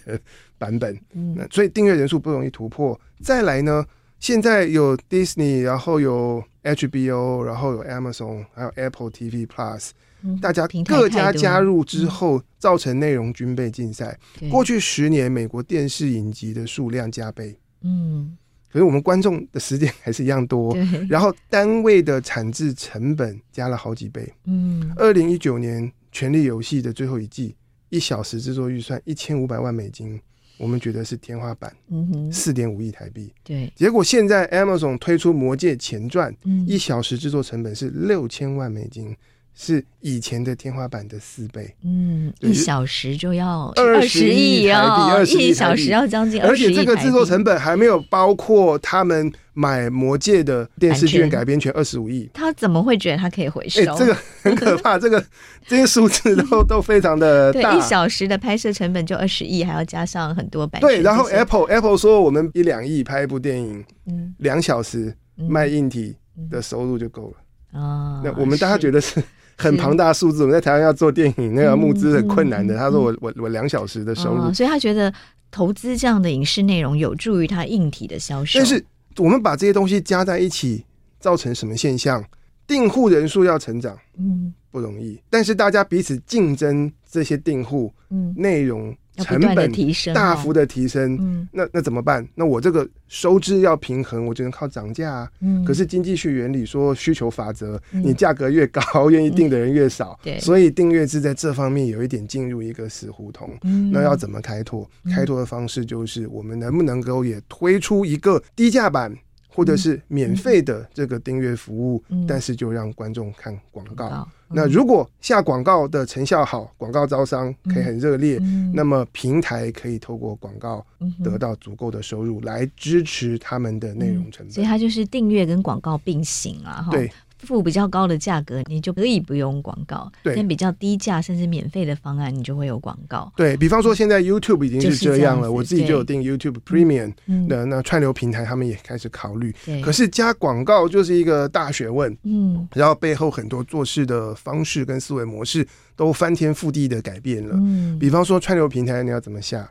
B: 版本，
A: 嗯，
B: 所以订阅人数不容易突破。再来呢，现在有 Disney，然后有 HBO，然后有 Amazon，还有 Apple TV Plus，
A: 嗯，
B: 大家各家加入之后，造成内容军备竞赛。过去十年，美国电视影集的数量加倍，
A: 嗯。
B: 可是我们观众的时间还是一样多，然后单位的产制成本加了好几倍。
A: 嗯，
B: 二零一九年《权力游戏》的最后一季，一小时制作预算一千五百万美金，我们觉得是天花板。
A: 嗯哼，
B: 四点五亿台币。
A: 对，
B: 结果现在 Amazon 推出《魔戒前传》，
A: 嗯，
B: 一小时制作成本是六千万美金。是以前的天花板的四倍，
A: 嗯，一小时就要
B: 二十亿台币，二十亿
A: 一小时要将近
B: 而且这个制作成本还没有包括他们买《魔戒》的电视剧改编权二十五亿。
A: 他怎么会觉得他可以回收？
B: 欸、这个很可怕，这个 这些数字都都非常的大。
A: 对，一小时的拍摄成本就二十亿，还要加上很多版权。
B: 对，然后 Apple Apple 说我们一两亿拍一部电影，
A: 嗯，
B: 两小时卖硬体的收入就够了。
A: 啊、嗯，
B: 那我们大家觉得是。很庞大的数字，我们在台湾要做电影，那个募资很困难的。他说我：“我我我两小时的收入。
A: 哦”所以他觉得投资这样的影视内容有助于他硬体的销售。
B: 但是我们把这些东西加在一起，造成什么现象？订户人数要成长，
A: 嗯，
B: 不容易。但是大家彼此竞争这些订户，
A: 嗯，
B: 内容。成本
A: 提升，
B: 大幅的提升，
A: 嗯，
B: 那那怎么办？那我这个收支要平衡，我只能靠涨价啊。
A: 嗯，
B: 可是经济学原理说需求法则，你价格越高，愿意订的人越少，
A: 对，
B: 所以订阅制在这方面有一点进入一个死胡同。
A: 嗯，
B: 那要怎么开拓？开拓的方式就是我们能不能够也推出一个低价版，或者是免费的这个订阅服务，但是就让观众看广告。那如果下广告的成效好，广告招商可以很热烈，
A: 嗯，
B: 那么平台可以透过广告得到足够的收入来支持他们的内容成本。
A: 所以它就是订阅跟广告并行啊，
B: 对。
A: 付比较高的价格，你就可以不用广告；
B: 对，
A: 比较低价甚至免费的方案，你就会有广告。
B: 对，比方说，现在 YouTube 已经是这样了，
A: 就是、这样
B: 我自己就有订 YouTube Premium 的、
A: 嗯、
B: 那串流平台，他们也开始考虑。
A: 对，
B: 可是加广告就是一个大学问。
A: 嗯，
B: 然后背后很多做事的方式跟思维模式都翻天覆地的改变了。
A: 嗯，
B: 比方说串流平台你要怎么下？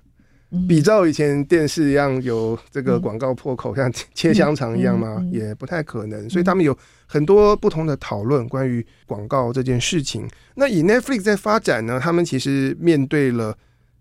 B: 比照以前电视一样有这个广告破口，像切香肠一样吗？也不太可能。所以他们有很多不同的讨论关于广告这件事情。那以 Netflix 在发展呢，他们其实面对了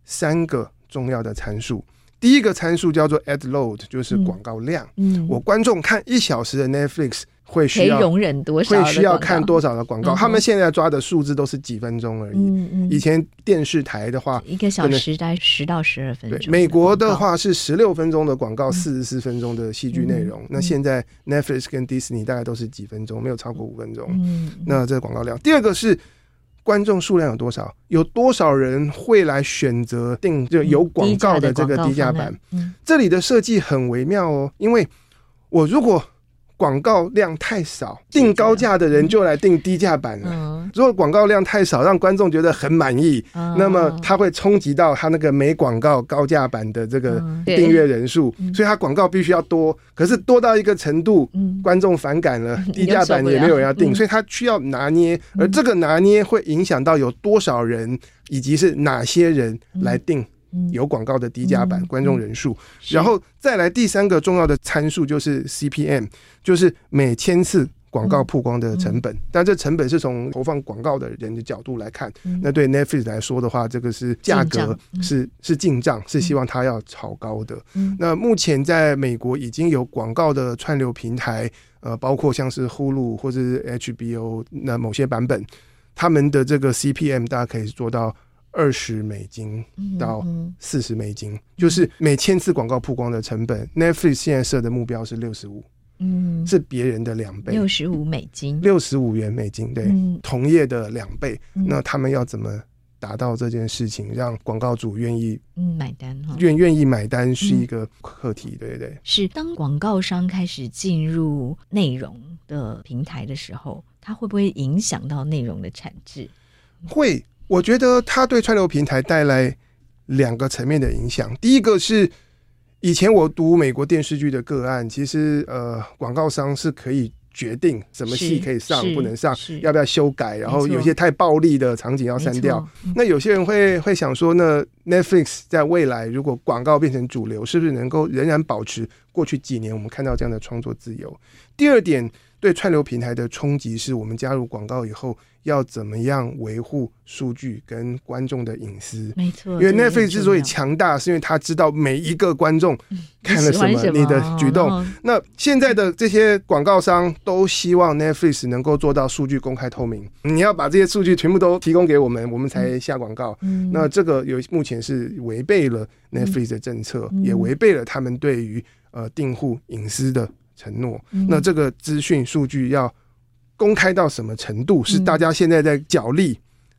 B: 三个重要的参数。第一个参数叫做 Ad Load，就是广告量。
A: 嗯，
B: 我观众看一小时的 Netflix。会需要
A: 容忍多少？
B: 会需要看多少的广告？他们现在抓的数字都是几分钟而已。
A: 嗯嗯。
B: 以前电视台的话，
A: 一个小时大概十到十二分钟。
B: 对，美国的话是十六分钟的广告，四十四分钟的戏剧内容。那现在 Netflix 跟 Disney 大概都是几分钟，没有超过五分钟。
A: 嗯。
B: 那这个广告量。第二个是观众数量有多少？有多少人会来选择订就有广告的这个低价版？
A: 嗯。
B: 这里的设计很微妙哦，因为我如果广告量太少，定高价的人就来定低价版了。
A: 嗯、
B: 如果广告量太少，让观众觉得很满意，
A: 嗯、
B: 那么他会冲击到他那个没广告高价版的这个订阅人数，
A: 嗯、
B: 所以他广告必须要多。可是多到一个程度，
A: 嗯、
B: 观众反感了，低价版也没有人要订，嗯、所以他需要拿捏。而这个拿捏会影响到有多少人，以及是哪些人来订。有广告的低价版观众人数，然后再来第三个重要的参数就是 CPM，就是每千次广告曝光的成本。但这成本是从投放广告的人的角度来看，嗯、那对 Netflix 来说的话，这个是价格是是进账，是希望它要炒高的。
A: 嗯、
B: 那目前在美国已经有广告的串流平台，呃，包括像是 Hulu 或者是 HBO，那某些版本，他们的这个 CPM 大家可以做到。二十美金到四十美金，就是每千次广告曝光的成本。Netflix 现在设的目标是六十五，
A: 嗯，
B: 是别人的两倍，
A: 六十五美金，
B: 六十五元美金，对，
A: 嗯、
B: 同业的两倍。那他们要怎么达到这件事情，让广告主愿意
A: 嗯买单哈？
B: 愿愿意买单是一个课题，对对对。
A: 是当广告商开始进入内容的平台的时候，它会不会影响到内容的产值？
B: 会。我觉得它对串流平台带来两个层面的影响。第一个是以前我读美国电视剧的个案，其实呃，广告商是可以决定什么戏可以上不能上，要不要修改，然后有些太暴力的场景要删掉。那有些人会会想说那，Netflix 在未来如果广告变成主流，是不是能够仍然保持过去几年我们看到这样的创作自由？第二点，对串流平台的冲击是我们加入广告以后。要怎么样维护数据跟观众的隐私？
A: 没错，
B: 因为 Netflix 之所以强大，是因为他知道每一个观众看了什么，你的举动。那现在的这些广告商都希望 Netflix 能够做到数据公开透明。你要把这些数据全部都提供给我们，我们才下广告。那这个有目前是违背了 Netflix 的政策，也违背了他们对于呃订户隐私的承诺。那这个资讯数据要。公开到什么程度是大家现在在角力，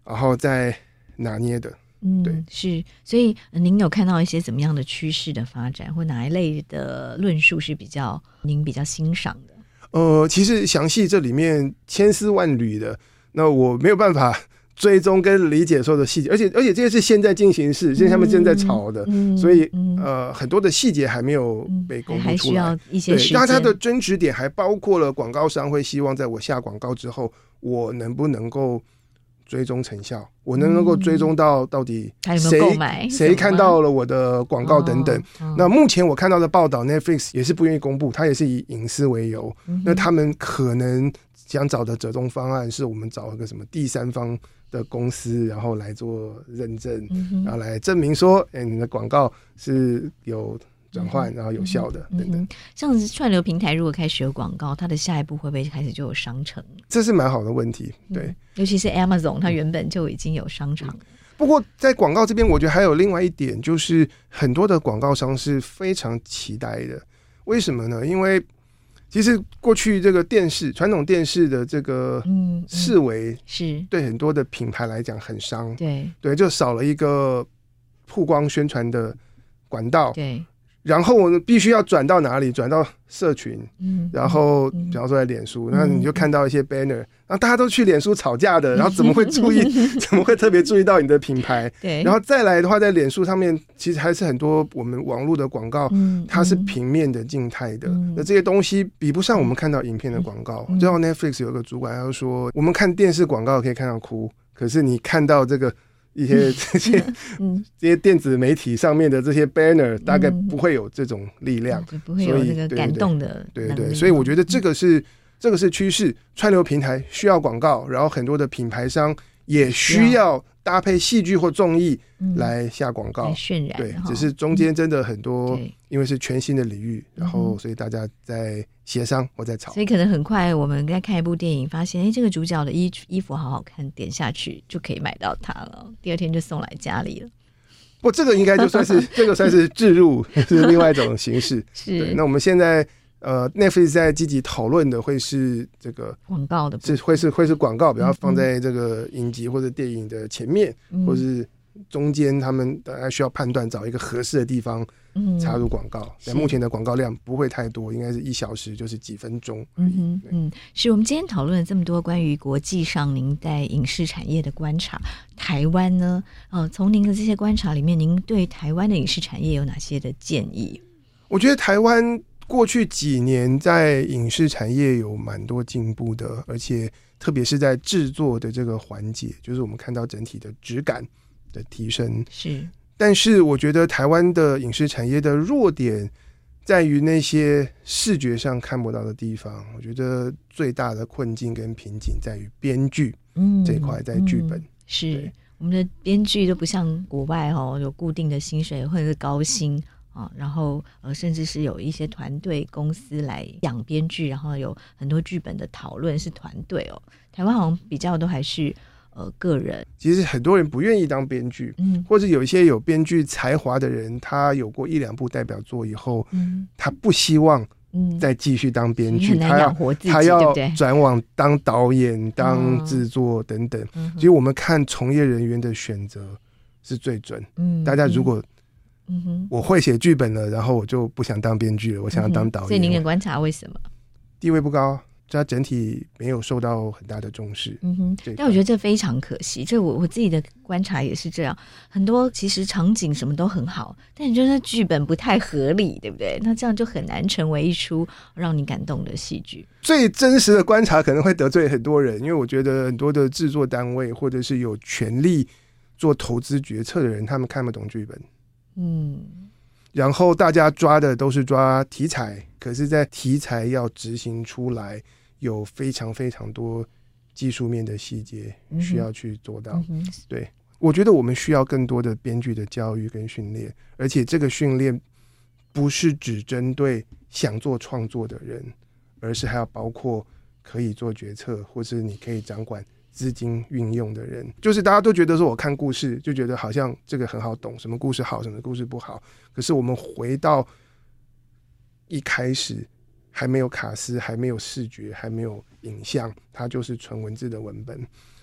B: 嗯、然后在拿捏的。
A: 嗯，
B: 对，
A: 是。所以您有看到一些怎么样的趋势的发展，或哪一类的论述是比较您比较欣赏的？
B: 呃，其实详细这里面千丝万缕的，那我没有办法。追踪跟理解所有的细节，而且而且这些是现在进行式，现在他们正在吵的，
A: 嗯、
B: 所以、
A: 嗯、
B: 呃很多的细节还没有被公布出
A: 来。一些时间。
B: 那它的争执点还包括了广告商会希望在我下广告之后，我能不能够追踪成效，我能不能够追踪到到底谁谁看到了我的广告等等。哦哦、那目前我看到的报道，Netflix 也是不愿意公布，它也是以隐私为由。嗯、那他们可能想找的折中方案是我们找一个什么第三方。的公司，然后来做认证，然后来证明说，哎、欸，你的广告是有转换，然后有效的等等。
A: 像是串流平台如果开始有广告，它的下一步会不会开始就有商城？
B: 这是蛮好的问题，对、
A: 嗯，尤其是 Amazon，它原本就已经有商场。
B: 不过在广告这边，我觉得还有另外一点，就是很多的广告商是非常期待的。为什么呢？因为其实过去这个电视传统电视的这个视为是。对很多的品牌来讲很伤，对。对，就少了一个曝光宣传的管道，对。然后我们必须要转到哪里？转到社群，嗯，然后比方说在脸书，那、嗯、你就看到一些 banner，然后大家都去脸书吵架的，然后怎么会注意？怎么会特别注意到你的品牌？对，然后再来的话，在脸书上面，其实还是很多我们网络的广告，嗯、它是平面的、静态的，嗯、那这些东西比不上我们看到影片的广告。最后、嗯、Netflix 有个主管他就说，我们看电视广告可以看到哭，可是你看到这个。一些 这些这些电子媒体上面的这些 banner 大概不会有这种力量，
A: 不会有这个感动的，
B: 对对对，所以我觉得这个是这个是趋势，串流平台需要广告，然后很多的品牌商也需要。搭配戏剧或综艺来下广告，
A: 嗯、渲染。
B: 对，只是中间真的很多，因为是全新的领域，然后所以大家在协商或在吵。
A: 所以可能很快我们在看一部电影，发现哎，这个主角的衣衣服好好看，点下去就可以买到它了，第二天就送来家里了。
B: 不，这个应该就算是这个算是置入，是另外一种形式。是。对，那我们现在。呃，Netflix 在积极讨论的会是这个
A: 广告的，
B: 是会是会是广告，比方放在这个影集或者电影的前面，嗯、或是中间，他们大家需要判断找一个合适的地方插入广告。目前的广告量不会太多，应该是一小时就是几分钟。
A: 嗯嗯，是我们今天讨论了这么多关于国际上您在影视产业的观察，台湾呢？呃，从您的这些观察里面，您对台湾的影视产业有哪些的建议？
B: 我觉得台湾。过去几年在影视产业有蛮多进步的，而且特别是在制作的这个环节，就是我们看到整体的质感的提升。是，但是我觉得台湾的影视产业的弱点在于那些视觉上看不到的地方。我觉得最大的困境跟瓶颈在于编剧，嗯，这块在剧本。嗯、是
A: 我们的编剧都不像国外哦，有固定的薪水或者是高薪。啊，然后呃，甚至是有一些团队公司来养编剧，然后有很多剧本的讨论是团队哦。台湾好像比较都还是呃个人。
B: 其实很多人不愿意当编剧，嗯，或者有一些有编剧才华的人，他有过一两部代表作以后，嗯，他不希望再继续当编剧，嗯、他要他要转往当导演、当制作等等。嗯、其实我们看从业人员的选择是最准。嗯，大家如果。嗯哼，我会写剧本了，然后我就不想当编剧了，我想要当导演。
A: 所以您的观察为什么？
B: 地位不高，它整体没有受到很大的重视。
A: 嗯哼，但我觉得这非常可惜。这我我自己的观察也是这样，很多其实场景什么都很好，但你觉得剧本不太合理，对不对？那这样就很难成为一出让你感动的戏剧。
B: 最真实的观察可能会得罪很多人，因为我觉得很多的制作单位或者是有权利做投资决策的人，他们看不懂剧本。嗯，然后大家抓的都是抓题材，可是，在题材要执行出来，有非常非常多技术面的细节需要去做到。嗯、对，我觉得我们需要更多的编剧的教育跟训练，而且这个训练不是只针对想做创作的人，而是还要包括可以做决策，或是你可以掌管。资金运用的人，就是大家都觉得说，我看故事就觉得好像这个很好懂，什么故事好，什么故事不好。可是我们回到一开始，还没有卡斯，还没有视觉，还没有影像，它就是纯文字的文本。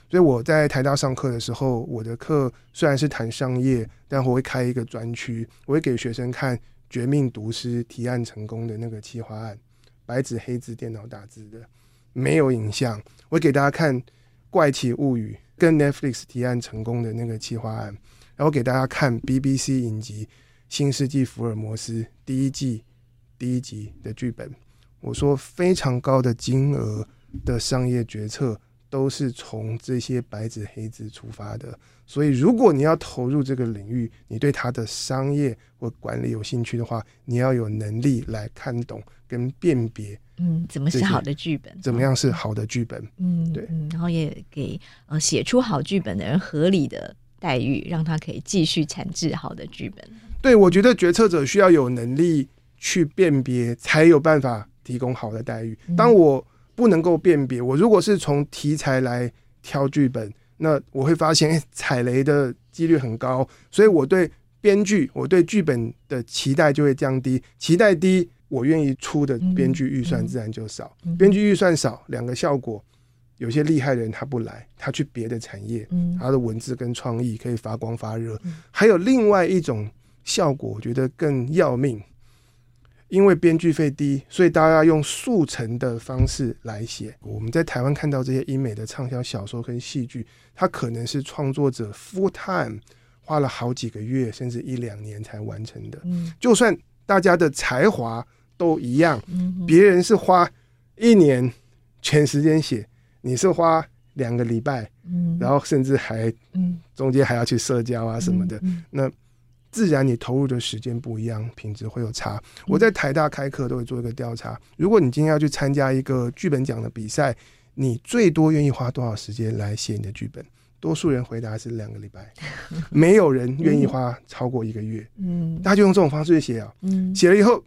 B: 所以我在台大上课的时候，我的课虽然是谈商业，但我会开一个专区，我会给学生看《绝命毒师》提案成功的那个企划案，白纸黑字电脑打字的，没有影像，我会给大家看。怪奇物语跟 Netflix 提案成功的那个企划案，然后给大家看 BBC 影集《新世纪福尔摩斯》第一季第一集的剧本。我说非常高的金额的商业决策都是从这些白纸黑字出发的，所以如果你要投入这个领域，你对它的商业或管理有兴趣的话，你要有能力来看懂跟辨别。
A: 嗯，怎么是好的剧本？
B: 怎么样是好的剧本？
A: 嗯，对嗯，然后也给呃写出好剧本的人合理的待遇，让他可以继续产制好的剧本。
B: 对，我觉得决策者需要有能力去辨别，才有办法提供好的待遇。当我不能够辨别，我如果是从题材来挑剧本，那我会发现，欸，踩雷的几率很高，所以我对编剧，我对剧本的期待就会降低，期待低。我愿意出的编剧预算自然就少，编剧预算少，两个效果，有些厉害的人他不来，他去别的产业，他的文字跟创意可以发光发热。还有另外一种效果，我觉得更要命，因为编剧费低，所以大家用速成的方式来写。我们在台湾看到这些英美的畅销小说跟戏剧，它可能是创作者 full time 花了好几个月甚至一两年才完成的。就算大家的才华。都一样，别人是花一年全时间写，你是花两个礼拜，然后甚至还中间还要去社交啊什么的，那自然你投入的时间不一样，品质会有差。我在台大开课都会做一个调查，如果你今天要去参加一个剧本奖的比赛，你最多愿意花多少时间来写你的剧本？多数人回答是两个礼拜，没有人愿意花超过一个月。嗯，大家就用这种方式去写啊，嗯，写了以后。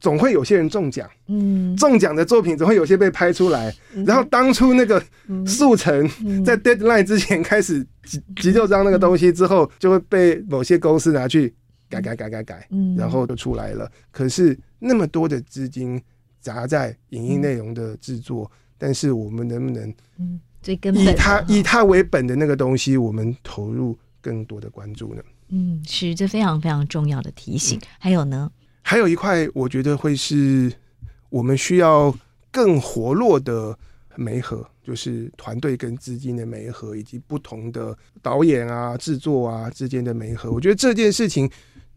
B: 总会有些人中奖，嗯，中奖的作品总会有些被拍出来，嗯、然后当初那个速成在 deadline 之前开始急急就章那个东西之后，就会被某些公司拿去改改改改改，嗯，然后就出来了。可是那么多的资金砸在影音内容的制作，但是我们能不能，嗯，最根本以它以它为本的那个东西，我们投入更多的关注呢？
A: 嗯，是这非常非常重要的提醒。还有呢？
B: 还有一块，我觉得会是我们需要更活络的媒合，就是团队跟资金的媒合，以及不同的导演啊、制作啊之间的媒合。我觉得这件事情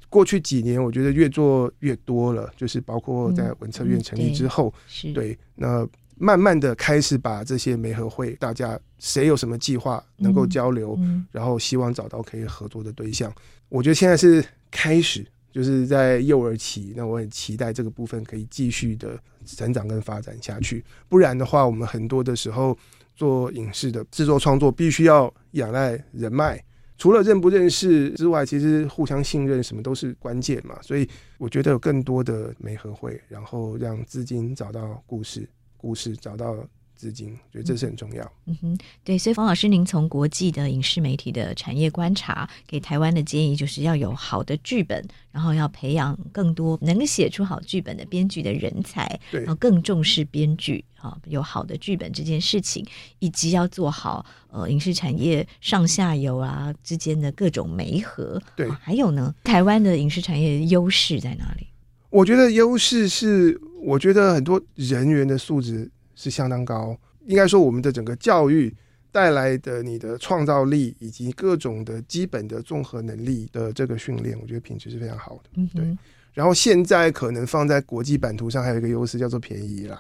B: 过去几年，我觉得越做越多了，就是包括在文策院成立之后，嗯、对，那慢慢的开始把这些媒合会，大家谁有什么计划能够交流，嗯嗯、然后希望找到可以合作的对象。我觉得现在是开始。就是在幼儿期，那我很期待这个部分可以继续的成长跟发展下去。不然的话，我们很多的时候做影视的制作创作，必须要仰赖人脉。除了认不认识之外，其实互相信任什么都是关键嘛。所以我觉得有更多的媒合会，然后让资金找到故事，故事找到。资金，我觉得这是很重要。
A: 嗯哼，对，所以冯老师，您从国际的影视媒体的产业观察，给台湾的建议就是要有好的剧本，然后要培养更多能写出好剧本的编剧的人才，
B: 对，
A: 然后更重视编剧啊，有好的剧本这件事情，以及要做好呃影视产业上下游啊之间的各种媒合。
B: 对，
A: 还有呢，台湾的影视产业优势在哪里？
B: 我觉得优势是，我觉得很多人员的素质。是相当高。应该说，我们的整个教育带来的你的创造力以及各种的基本的综合能力的这个训练，我觉得品质是非常好的。嗯，对。然后现在可能放在国际版图上还有一个优势叫做便宜啦，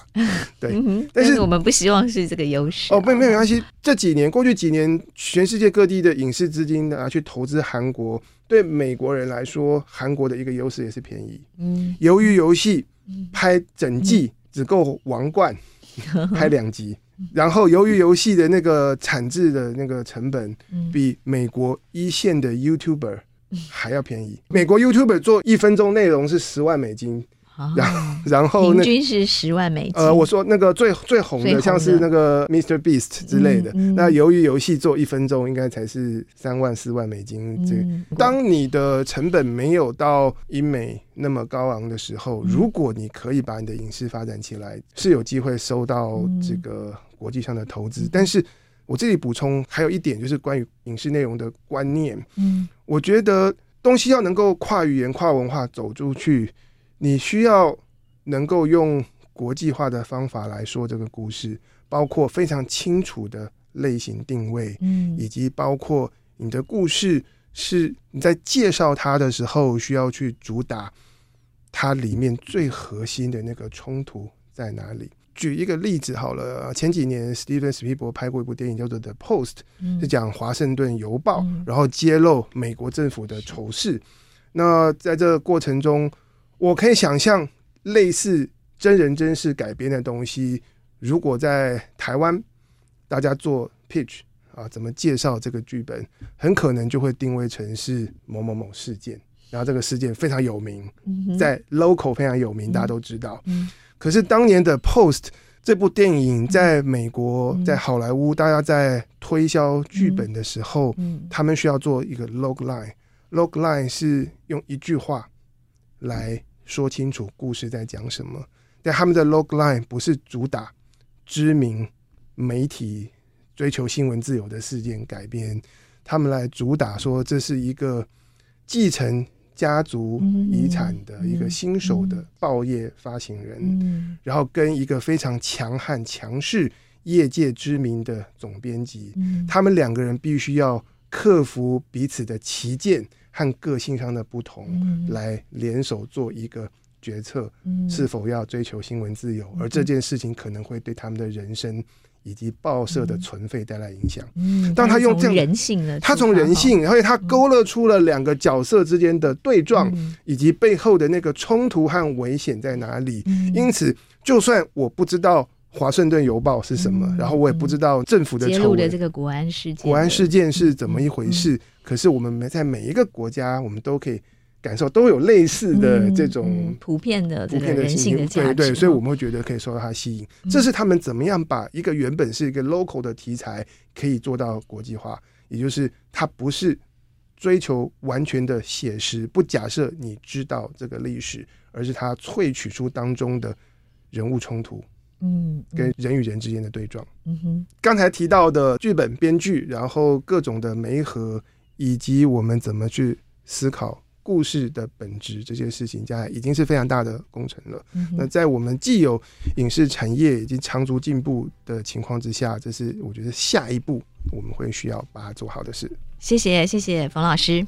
B: 对。
A: 嗯、但是我们不希望是这个优势、啊、
B: 哦，没没有关系。这几年过去几年，全世界各地的影视资金拿去投资韩国，对美国人来说，韩国的一个优势也是便宜。嗯，由于游戏拍整季只够王冠、嗯、拍两集，然后由于游戏的那个产制的那个成本比美国一线的 YouTuber。还要便宜。美国 YouTuber 做一分钟内容是十万美金，然后 然后
A: 平均是十万美金。
B: 呃，我说那个最最红的像是那个 Mr. Beast 之类的，那由于游戏做一分钟应该才是三万四万美金。这当你的成本没有到英美那么高昂的时候，如果你可以把你的影视发展起来，是有机会收到这个国际上的投资，但是。我这里补充还有一点，就是关于影视内容的观念。嗯，我觉得东西要能够跨语言、跨文化走出去，你需要能够用国际化的方法来说这个故事，包括非常清楚的类型定位，嗯，以及包括你的故事是你在介绍它的时候需要去主打它里面最核心的那个冲突在哪里。举一个例子好了，前几年史蒂芬·史匹柏拍过一部电影叫做《The Post》，是讲华盛顿邮报，然后揭露美国政府的丑事。那在这个过程中，我可以想象类似真人真事改编的东西，如果在台湾大家做 pitch 啊，怎么介绍这个剧本，很可能就会定位成是某某某事件，然后这个事件非常有名，在 local 非常有名，大家都知道。可是当年的《Post》这部电影在美国，在好莱坞，大家在推销剧本的时候，他们需要做一个 log line。log line 是用一句话来说清楚故事在讲什么。但他们的 log line 不是主打知名媒体追求新闻自由的事件改编，他们来主打说这是一个继承。家族遗产的一个新手的报业发行人，然后跟一个非常强悍、强势、业界知名的总编辑，他们两个人必须要克服彼此的歧见和个性上的不同，来联手做一个决策，是否要追求新闻自由，而这件事情可能会对他们的人生。以及报社的存废带来影响。嗯，当他用这样人性的，他从人性，而且他勾勒出了两个角色之间的对撞，以及背后的那个冲突和危险在哪里。因此，就算我不知道华盛顿邮报是什么，然后我也不知道政府的揭露
A: 的这个国安事件，
B: 国安事件是怎么一回事，可是我们在每一个国家，我们都可以。感受都有类似的这种、
A: 普遍的普遍的人性的价值，
B: 对对，所以我们会觉得可以受到它吸引。嗯、这是他们怎么样把一个原本是一个 local 的题材可以做到国际化，也就是它不是追求完全的写实，不假设你知道这个历史，而是它萃取出当中的人物冲突，嗯，跟人与人之间的对撞。嗯哼，刚才提到的剧本编剧，然后各种的媒合，以及我们怎么去思考。故事的本质，这些事情加已经是非常大的工程了。嗯、那在我们既有影视产业已经长足进步的情况之下，这是我觉得下一步我们会需要把它做好的事。
A: 谢谢，谢谢冯老师。